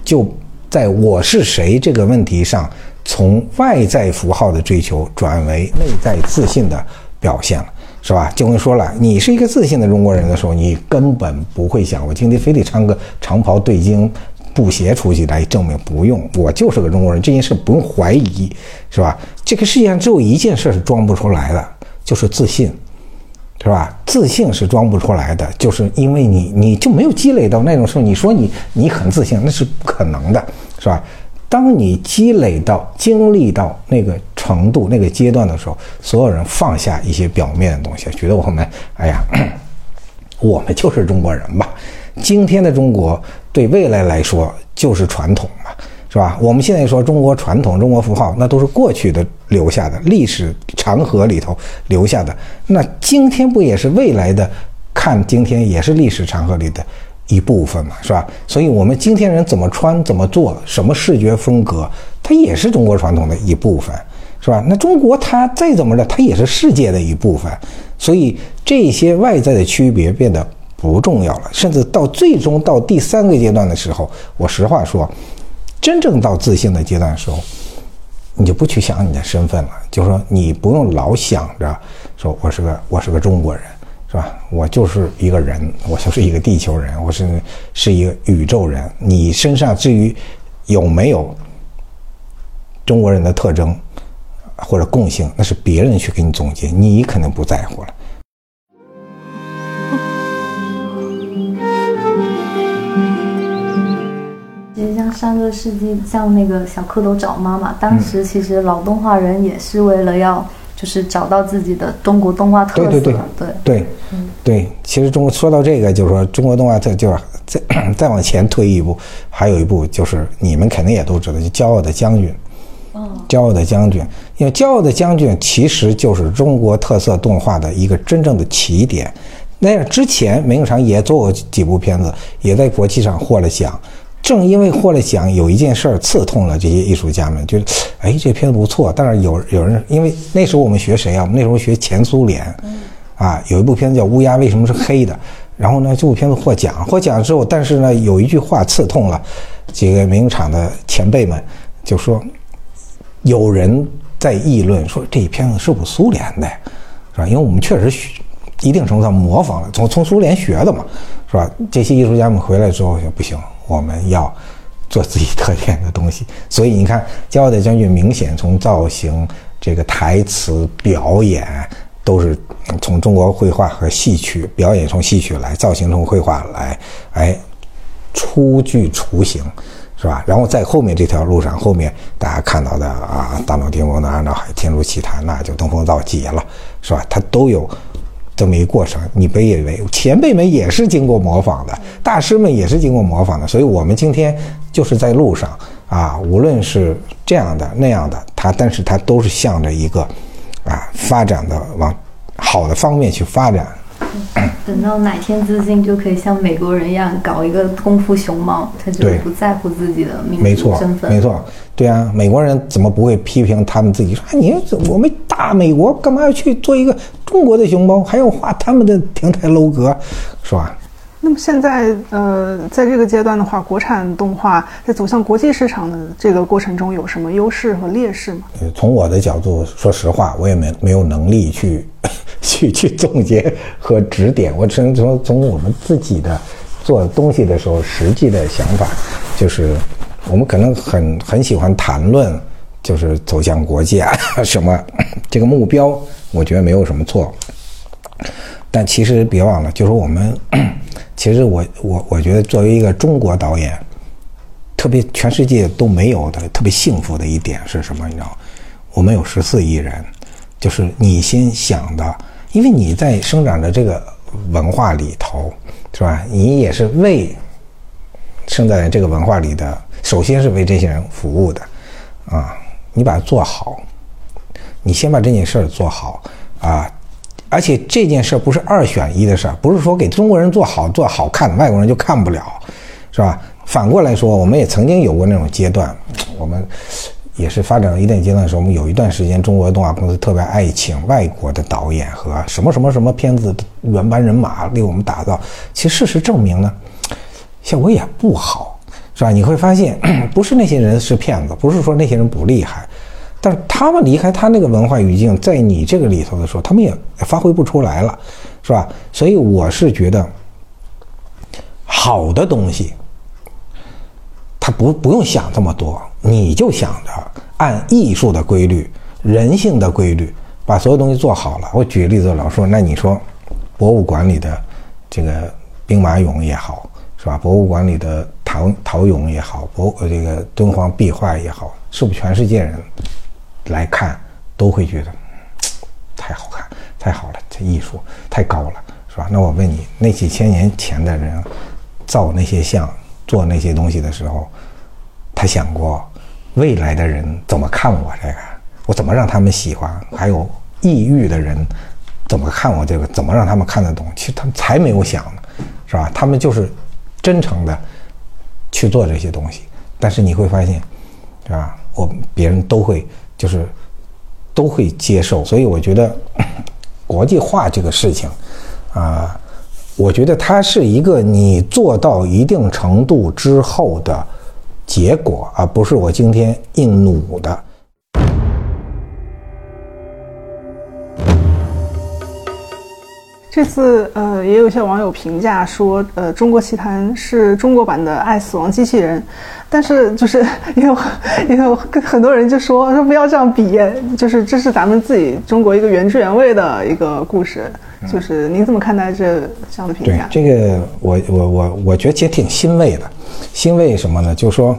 Speaker 1: 就在我是谁这个问题上从外在符号的追求转为内在自信的表现了，是吧？就跟说了，你是一个自信的中国人的时候，你根本不会想我今天非得穿个长袍对襟布鞋出去来证明，不用，我就是个中国人，这件事不用怀疑，是吧？这个世界上只有一件事是装不出来的，就是自信。是吧？自信是装不出来的，就是因为你你就没有积累到那种时候。你说你你很自信，那是不可能的，是吧？当你积累到、经历到那个程度、那个阶段的时候，所有人放下一些表面的东西，觉得我们哎呀，我们就是中国人吧。今天的中国对未来来说就是传统嘛。是吧？我们现在说中国传统、中国符号，那都是过去的留下的历史长河里头留下的。那今天不也是未来的？看今天也是历史长河里的一部分嘛，是吧？所以，我们今天人怎么穿、怎么做、什么视觉风格，它也是中国传统的一部分，是吧？那中国它再怎么着，它也是世界的一部分。所以，这些外在的区别变得不重要了。甚至到最终到第三个阶段的时候，我实话说。真正到自信的阶段的时候，你就不去想你的身份了，就说你不用老想着说我是个我是个中国人，是吧？我就是一个人，我就是一个地球人，我是是一个宇宙人。你身上至于有没有中国人的特征或者共性，那是别人去给你总结，你肯定不在乎了。
Speaker 3: 上个世纪，像那个小蝌蚪找妈妈，当时其实老动画人也是为了要，就是找到自己的中国动画特色。
Speaker 1: 对对对对对，对。其实中国说到这个，就是说中国动画特，就是再 再往前推一步，还有一部就是你们肯定也都知道，就《骄傲的将军》。哦。骄傲的将军，因为《骄傲的将军》其实就是中国特色动画的一个真正的起点。那之前梅影厂也做过几部片子，也在国际上获了奖。正因为获了奖，有一件事儿刺痛了这些艺术家们，觉得，哎，这片子不错。但是有有人，因为那时候我们学谁啊？我们那时候学前苏联，啊，有一部片子叫《乌鸦为什么是黑的》。然后呢，这部片子获奖，获奖之后，但是呢，有一句话刺痛了几个名厂的前辈们，就说，有人在议论说这一片子是不是苏联的，是吧？因为我们确实学一定程度上模仿了，从从苏联学的嘛，是吧？这些艺术家们回来之后就不行。我们要做自己特点的东西，所以你看，《骄傲的将军》明显从造型、这个台词、表演都是从中国绘画和戏曲表演从戏曲来，造型从绘画来，哎，初具雏形，是吧？然后在后面这条路上，后面大家看到的啊，大闹天宫的、按照海天竺奇谭那就登峰造极了，是吧？它都有。这么一过程，你别以为前辈们也是经过模仿的，大师们也是经过模仿的，所以我们今天就是在路上啊，无论是这样的那样的，它，但是它都是向着一个啊发展的往好的方面去发展。
Speaker 3: 等到哪天自信就可以像美国人一样搞一个功夫熊猫，他就不在乎自己的民族身份。
Speaker 1: 没错，对啊，美国人怎么不会批评他们自己？说：“哎，你我们大美国干嘛要去做一个中国的熊猫，还要画他们的亭台楼阁，是吧？”
Speaker 2: 那么现在，呃，在这个阶段的话，国产动画在走向国际市场的这个过程中有什么优势和劣势吗？
Speaker 1: 从我的角度，说实话，我也没没有能力去 去去总结和指点。我只能从从我们自己的做东西的时候实际的想法，就是我们可能很很喜欢谈论，就是走向国际啊 什么这个目标，我觉得没有什么错。但其实别忘了，就是我们。其实我我我觉得作为一个中国导演，特别全世界都没有的特别幸福的一点是什么？你知道，我们有十四亿人，就是你先想的，因为你在生长的这个文化里头，是吧？你也是为生在这个文化里的，首先是为这些人服务的，啊，你把它做好，你先把这件事儿做好啊。而且这件事不是二选一的事儿，不是说给中国人做好做好看，外国人就看不了，是吧？反过来说，我们也曾经有过那种阶段，我们也是发展到一定阶段的时候，我们有一段时间，中国的动画公司特别爱请外国的导演和什么什么什么片子原班人马为我们打造。其实事实证明呢，效果也不好，是吧？你会发现，不是那些人是骗子，不是说那些人不厉害，但是他们离开他那个文化语境，在你这个里头的时候，他们也发挥不出来了，是吧？所以我是觉得，好的东西，他不不用想这么多，你就想着按艺术的规律、人性的规律，把所有东西做好了。我举个例子，老说，那你说，博物馆里的这个兵马俑也好，是吧？博物馆里的陶陶俑也好，博这个敦煌壁画也好，是不是全世界人来看都会觉得 太好看、太好了？这艺术太高了，是吧？那我问你，那几千年前的人造那些像、做那些东西的时候，他想过未来的人怎么看我这个？我怎么让他们喜欢？还有异域的人怎么看我这个？怎么让他们看得懂？其实他们才没有想呢，是吧？他们就是真诚的去做这些东西，但是你会发现，是吧？我别人都会就是都会接受，所以我觉得 国际化这个事情啊，我觉得它是一个你做到一定程度之后的结果，而不是我今天硬努的。
Speaker 2: 这次呃，也有一些网友评价说，呃，《中国奇谭》是中国版的《爱死亡机器人》，但是就是 也有也有很多人就说说不要这样比，就是这是咱们自己中国一个原汁原味的一个故事，就是您怎么看待这这样的评
Speaker 1: 对
Speaker 2: 价？
Speaker 1: 这个，我我我我觉得其实挺欣慰的，欣慰什么呢？就是说，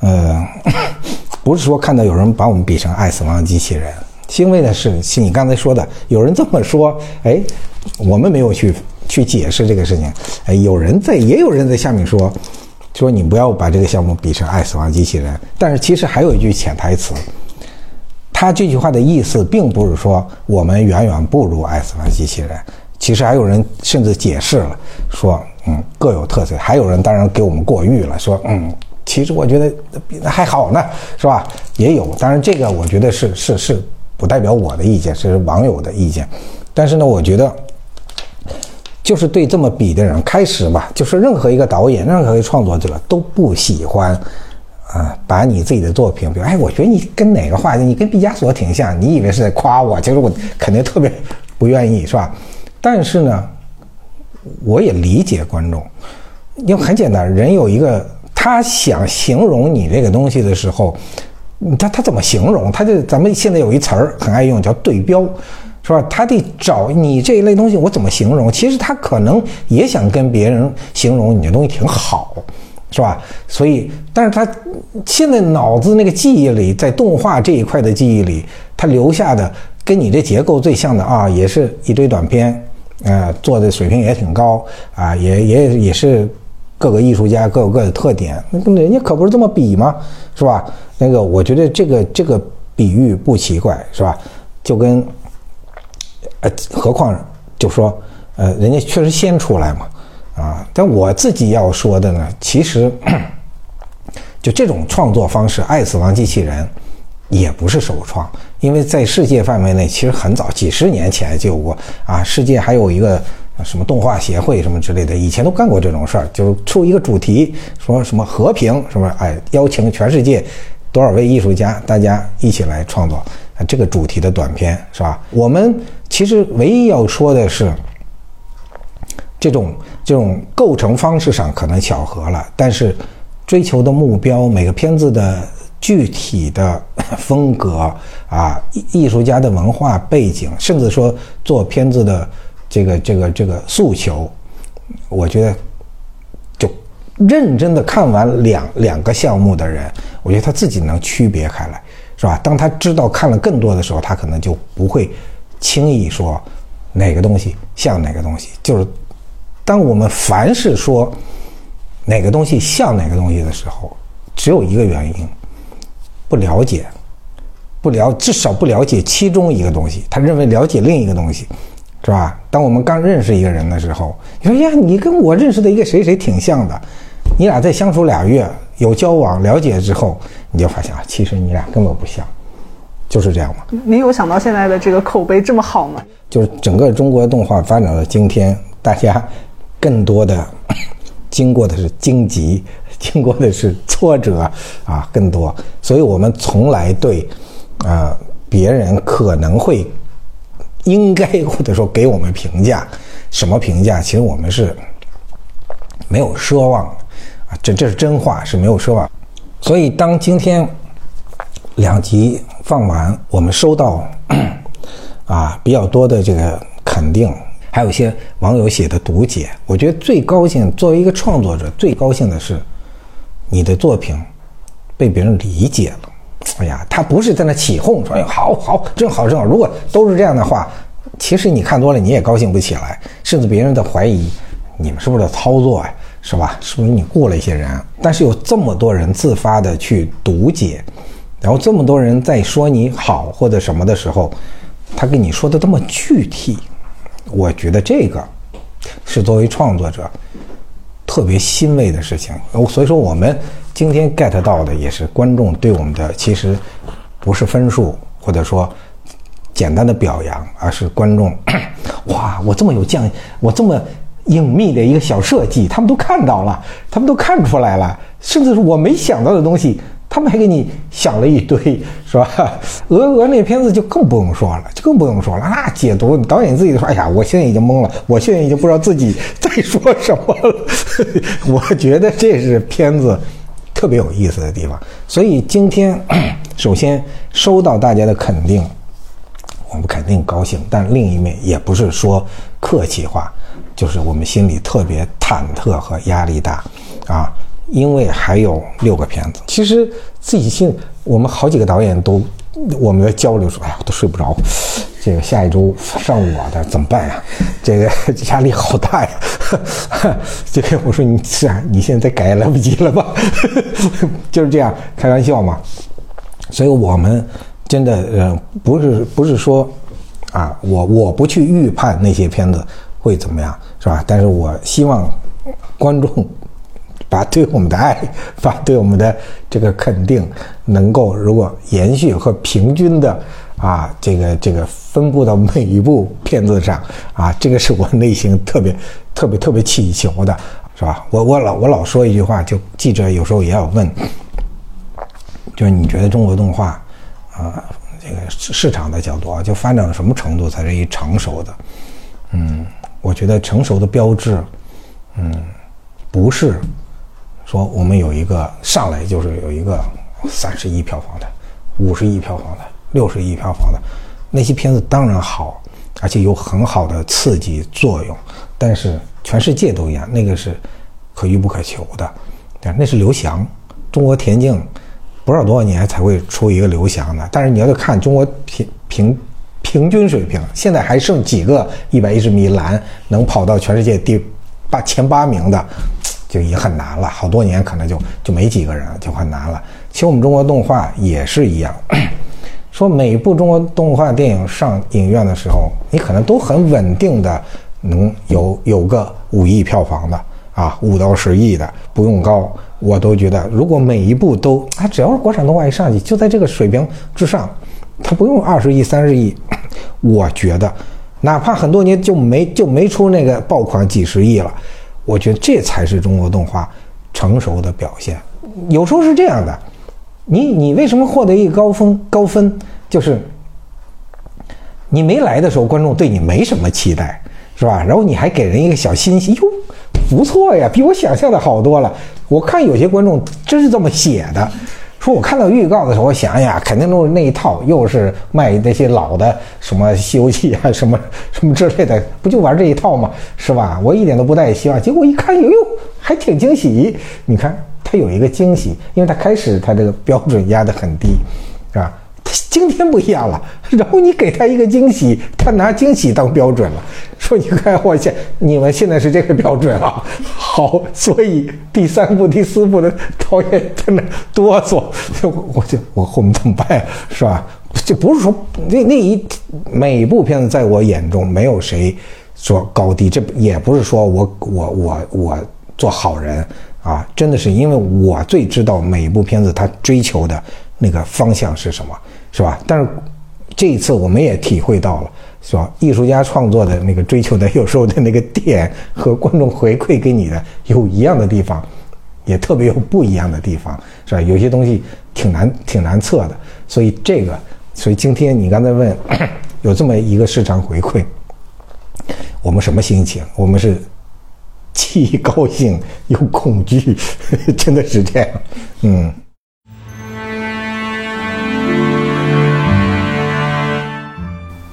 Speaker 1: 呃，不是说看到有人把我们比成爱死亡机器人，欣慰的是，是你刚才说的，有人这么说，哎，我们没有去去解释这个事情，哎，有人在，也有人在下面说，说你不要把这个项目比成爱死亡机器人，但是其实还有一句潜台词，他这句话的意思并不是说我们远远不如爱死亡机器人，其实还有人甚至解释了，说嗯各有特色，还有人当然给我们过誉了，说嗯其实我觉得还好呢，是吧？也有，当然这个我觉得是是是不代表我的意见，是网友的意见，但是呢，我觉得。就是对这么比的人，开始吧，就是任何一个导演、任何一个创作者都不喜欢，啊，把你自己的作品，比如，哎，我觉得你跟哪个画家，你跟毕加索挺像，你以为是在夸我，其实我肯定特别不愿意，是吧？但是呢，我也理解观众，因为很简单，人有一个他想形容你这个东西的时候，他他怎么形容？他就咱们现在有一词儿很爱用，叫对标。是吧？他得找你这一类东西，我怎么形容？其实他可能也想跟别人形容你的东西挺好，是吧？所以，但是他现在脑子那个记忆里，在动画这一块的记忆里，他留下的跟你这结构最像的啊，也是一堆短片，呃，做的水平也挺高啊，也也也是各个艺术家各有各的特点，那跟人家可不是这么比吗？是吧？那个，我觉得这个这个比喻不奇怪，是吧？就跟。呃，何况就说，呃，人家确实先出来嘛，啊，但我自己要说的呢，其实就这种创作方式，《爱死亡机器人》也不是首创，因为在世界范围内，其实很早几十年前就有过啊，世界还有一个什么动画协会什么之类的，以前都干过这种事儿，就是出一个主题，说什么和平什么，哎，邀请全世界多少位艺术家，大家一起来创作。这个主题的短片是吧？我们其实唯一要说的是，这种这种构成方式上可能巧合了，但是追求的目标，每个片子的具体的风格啊，艺术家的文化背景，甚至说做片子的这个这个这个诉求，我觉得就认真的看完两两个项目的人，我觉得他自己能区别开来。是吧？当他知道看了更多的时候，他可能就不会轻易说哪个东西像哪个东西。就是当我们凡是说哪个东西像哪个东西的时候，只有一个原因：不了解，不了，至少不了解其中一个东西。他认为了解另一个东西，是吧？当我们刚认识一个人的时候，你说呀，你跟我认识的一个谁谁挺像的，你俩再相处俩月，有交往了解之后。你就发现啊，其实你俩根本不像，就是这样嘛。
Speaker 2: 您有想到现在的这个口碑这么好吗？
Speaker 1: 就是整个中国动画发展到今天，大家更多的 经过的是荆棘，经过的是挫折啊，更多。所以我们从来对啊，别人可能会应该或者说给我们评价，什么评价？其实我们是没有奢望啊，这这是真话，是没有奢望。所以当今天两集放完，我们收到啊比较多的这个肯定。还有一些网友写的读解，我觉得最高兴。作为一个创作者，最高兴的是你的作品被别人理解了。哎呀，他不是在那起哄说“哎，好好，正好正好”。如果都是这样的话，其实你看多了你也高兴不起来，甚至别人在怀疑你们是不是在操作呀，是吧？是不是你雇了一些人？但是有这么多人自发的去读解，然后这么多人在说你好或者什么的时候，他跟你说的这么具体。我觉得这个是作为创作者特别欣慰的事情。所以说，我们今天 get 到的也是观众对我们的，其实不是分数或者说简单的表扬，而是观众 哇，我这么有匠，我这么隐秘的一个小设计，他们都看到了，他们都看出来了，甚至是我没想到的东西。他们还给你想了一堆，是吧？鹅鹅那片子就更不用说了，就更不用说了。那解读导演自己说：“哎呀，我现在已经懵了，我现在已经不知道自己在说什么了。”我觉得这是片子特别有意思的地方。所以今天 首先收到大家的肯定，我们肯定高兴。但另一面也不是说客气话，就是我们心里特别忐忑和压力大啊。因为还有六个片子，其实自己心，我们好几个导演都，我们在交流说，哎呀，都睡不着，这个下一周上我的怎么办呀？这个压力好大呀！这个我说你是啊，你现在改也来不及了吧？就是这样开玩笑嘛。所以我们真的呃，不是不是说啊，我我不去预判那些片子会怎么样，是吧？但是我希望观众。把对我们的爱，把对我们的这个肯定，能够如果延续和平均的啊，这个这个分布到每一部片子上啊，这个是我内心特别特别特别祈求的，是吧？我我老我老说一句话，就记者有时候也要问，就是你觉得中国动画啊，这个市场的角度啊，就发展到什么程度才是一成熟的？嗯，我觉得成熟的标志，嗯，不是。说我们有一个上来就是有一个三十亿票房的、五十亿票房的、六十亿票房的那些片子当然好，而且有很好的刺激作用，但是全世界都一样，那个是可遇不可求的。但，那是刘翔，中国田径不知道多少年才会出一个刘翔的。但是你要看中国平平平均水平，现在还剩几个一百一十米栏能跑到全世界第八前八名的。就已经很难了，好多年可能就就没几个人了，就很难了。其实我们中国动画也是一样，说每部中国动画电影上影院的时候，你可能都很稳定的能有有个五亿票房的啊，五到十亿的不用高，我都觉得如果每一部都啊，只要是国产动画一上去就在这个水平之上，他不用二十亿、三十亿，我觉得哪怕很多年就没就没出那个爆款几十亿了。我觉得这才是中国动画成熟的表现。有时候是这样的，你你为什么获得一个高分高分？就是你没来的时候，观众对你没什么期待，是吧？然后你还给人一个小欣喜，哟，不错呀，比我想象的好多了。我看有些观众真是这么写的。说我看到预告的时候，我想呀，肯定都是那一套，又是卖那些老的什么《西游记》啊，什么 什么之类的，不就玩这一套吗？是吧？我一点都不带希望。结果一看，哟哟，还挺惊喜。你看，它有一个惊喜，因为它开始它这个标准压得很低，是吧？今天不一样了，然后你给他一个惊喜，他拿惊喜当标准了，说你看我现你们现在是这个标准了，好，所以第三部、第四部的导演在那哆嗦，我就我我们怎么办，是吧？这不是说那那一每部片子在我眼中没有谁说高低，这也不是说我我我我做好人啊，真的是因为我最知道每一部片子他追求的那个方向是什么。是吧？但是这一次我们也体会到了，是吧？艺术家创作的那个追求的，有时候的那个点和观众回馈给你的有一样的地方，也特别有不一样的地方，是吧？有些东西挺难挺难测的，所以这个所以今天你刚才问有这么一个市场回馈，我们什么心情？我们是既高兴又恐惧，真的是这样，嗯。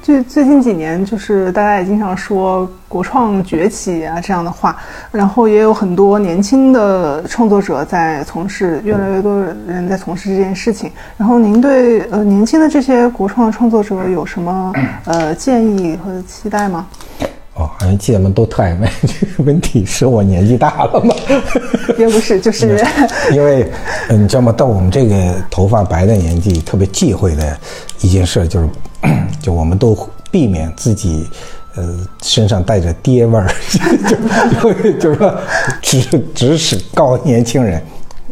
Speaker 2: 最最近几年，就是大家也经常说国创崛起啊这样的话，然后也有很多年轻的创作者在从事，越来越多人在从事这件事情。然后您对呃年轻的这些国创创作者有什么呃建议和期待吗？
Speaker 1: 哦，好像记者们都特爱问这个问题，是我年纪大了吗？
Speaker 2: 也不是，就是
Speaker 1: 因为你知道吗？到我们这个头发白的年纪，特别忌讳的一件事就是。就我们都避免自己，呃，身上带着爹味儿，就就是说指指使告年轻人，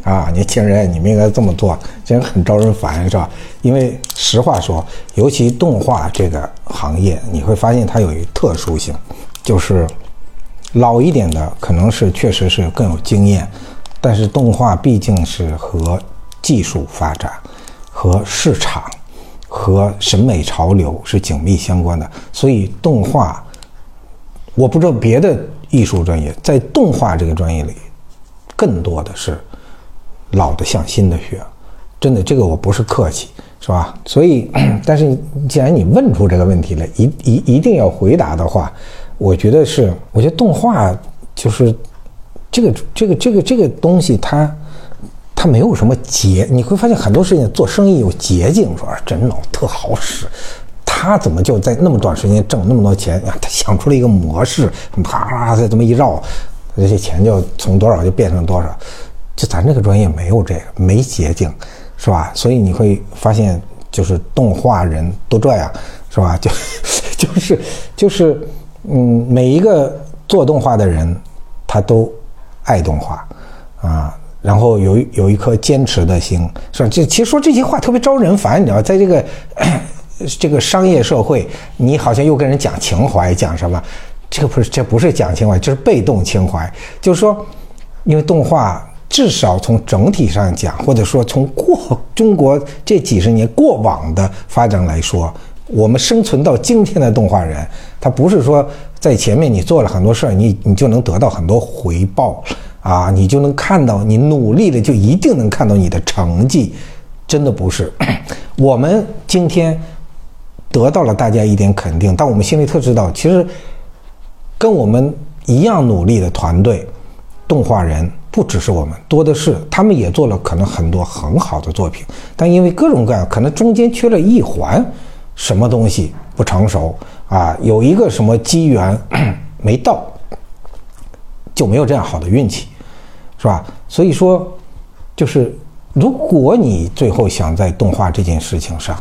Speaker 1: 啊，年轻人你们应该这么做，这样很招人烦，是吧？因为实话说，尤其动画这个行业，你会发现它有一特殊性，就是老一点的可能是确实是更有经验，但是动画毕竟是和技术发展和市场。和审美潮流是紧密相关的，所以动画，我不知道别的艺术专业，在动画这个专业里，更多的是老的像新的学，真的，这个我不是客气，是吧？所以，但是既然你问出这个问题来，一一一定要回答的话，我觉得是，我觉得动画就是这个这个这个这个东西，它。它没有什么捷，你会发现很多事情做生意有捷径，说真脑特好使，他怎么就在那么短时间挣那么多钱？他想出了一个模式，啪啪再这么一绕，这些钱就从多少就变成多少。就咱这个专业没有这个，没捷径，是吧？所以你会发现，就是动画人都这样，是吧？就 就是就是，嗯，每一个做动画的人，他都爱动画啊。然后有有一颗坚持的心，是吧？这其实说这些话特别招人烦，你知道，在这个 这个商业社会，你好像又跟人讲情怀，讲什么？这个不是，这不是讲情怀，这是被动情怀。就是说，因为动画至少从整体上讲，或者说从过中国这几十年过往的发展来说，我们生存到今天的动画人，他不是说在前面你做了很多事儿，你你就能得到很多回报。啊，你就能看到你努力了，就一定能看到你的成绩，真的不是。我们今天得到了大家一点肯定，但我们心里特知道，其实跟我们一样努力的团队，动画人不只是我们，多的是，他们也做了可能很多很好的作品，但因为各种各样，可能中间缺了一环，什么东西不成熟啊，有一个什么机缘 没到，就没有这样好的运气。是吧？所以说，就是如果你最后想在动画这件事情上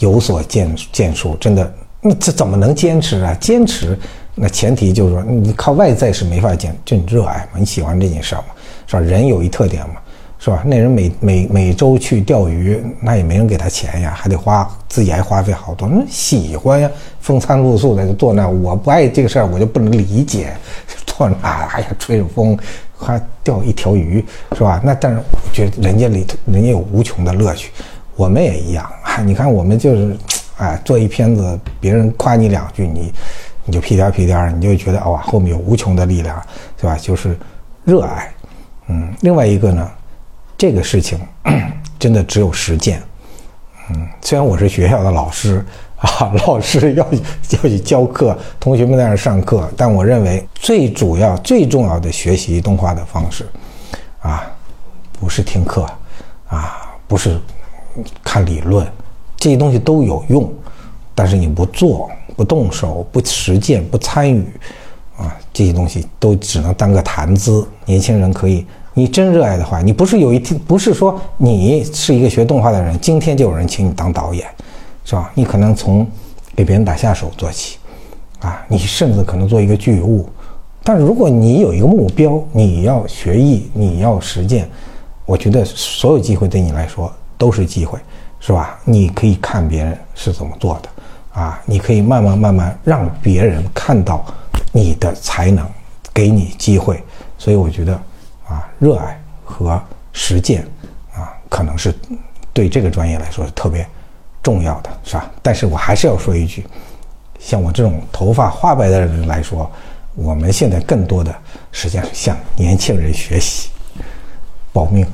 Speaker 1: 有所建建树，真的，那这怎么能坚持啊？坚持，那前提就是说，你靠外在是没法坚，就你热爱嘛，你喜欢这件事儿嘛，是吧？人有一特点嘛，是吧？那人每每每周去钓鱼，那也没人给他钱呀，还得花自己还花费好多，那喜欢呀，风餐露宿的坐那，我不爱这个事儿，我就不能理解，坐那，哎呀，吹着风。还钓一条鱼，是吧？那但是我觉得人家里头人家有无穷的乐趣，我们也一样。你看我们就是，哎，做一片子，别人夸你两句，你你就屁颠屁颠你就觉得哇，后面有无穷的力量，是吧？就是热爱。嗯，另外一个呢，这个事情 真的只有实践。嗯，虽然我是学校的老师。啊，老师要要去教课，同学们在那上课，但我认为最主要、最重要的学习动画的方式，啊，不是听课，啊，不是看理论，这些东西都有用，但是你不做、不动手、不实践、不参与，啊，这些东西都只能当个谈资。年轻人可以，你真热爱的话，你不是有一天，不是说你是一个学动画的人，今天就有人请你当导演。是吧？你可能从给别人打下手做起，啊，你甚至可能做一个剧务。但如果你有一个目标，你要学艺，你要实践，我觉得所有机会对你来说都是机会，是吧？你可以看别人是怎么做的，啊，你可以慢慢慢慢让别人看到你的才能，给你机会。所以我觉得，啊，热爱和实践，啊，可能是对这个专业来说特别。重要的，是吧？但是我还是要说一句，像我这种头发花白的人来说，我们现在更多的实际上是向年轻人学习，保命。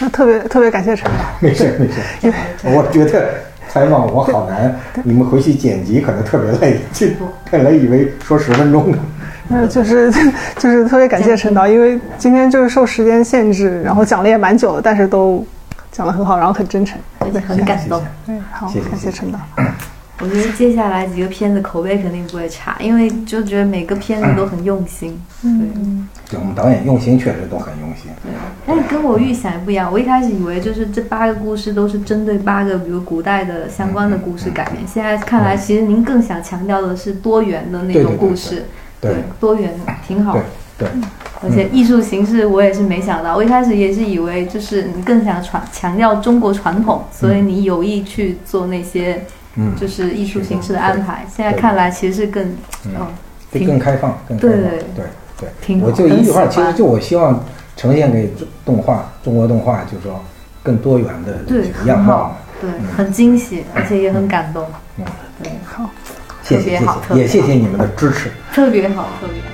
Speaker 2: 那特别特别感谢陈导，
Speaker 1: 没事没事，因为我觉得采访我好难，你们回去剪辑可能特别累，就本来以为说十分钟呢。
Speaker 2: 那就是 就是特别感谢陈导，因为今天就是受时间限制，然后讲了也蛮久的，但是都讲得很好，然后很真诚，
Speaker 3: 对，很感动。
Speaker 2: 对，好，
Speaker 1: 谢谢
Speaker 2: 感谢陈导。
Speaker 3: 我觉得接下来几个片子口碑肯定不会差，因为就觉得每个片子都很用心。
Speaker 2: 嗯，
Speaker 1: 对，我们导演用心确实都很用心。
Speaker 3: 对，但是跟我预想也不一样。我一开始以为就是这八个故事都是针对八个比如古代的相关的故事改编，现在看来其实您更想强调的是多元的那种故事。
Speaker 1: 对，
Speaker 3: 多元挺好。
Speaker 1: 对，
Speaker 3: 而且艺术形式我也是没想到，我一开始也是以为就是你更想传强调中国传统，所以你有意去做那些。嗯，就是艺术形式的安排，现在看来其实是更，
Speaker 1: 嗯，更开放，更
Speaker 3: 对对
Speaker 1: 对对对，我就一句话，其实就我希望呈现给动画中国动画，就是说更多元的
Speaker 3: 对
Speaker 1: 样貌，
Speaker 3: 对，很惊喜，而且也很感动，
Speaker 1: 嗯，
Speaker 3: 对，
Speaker 2: 好，
Speaker 1: 谢谢谢谢，也谢谢你们的支持，
Speaker 3: 特别好，特别好。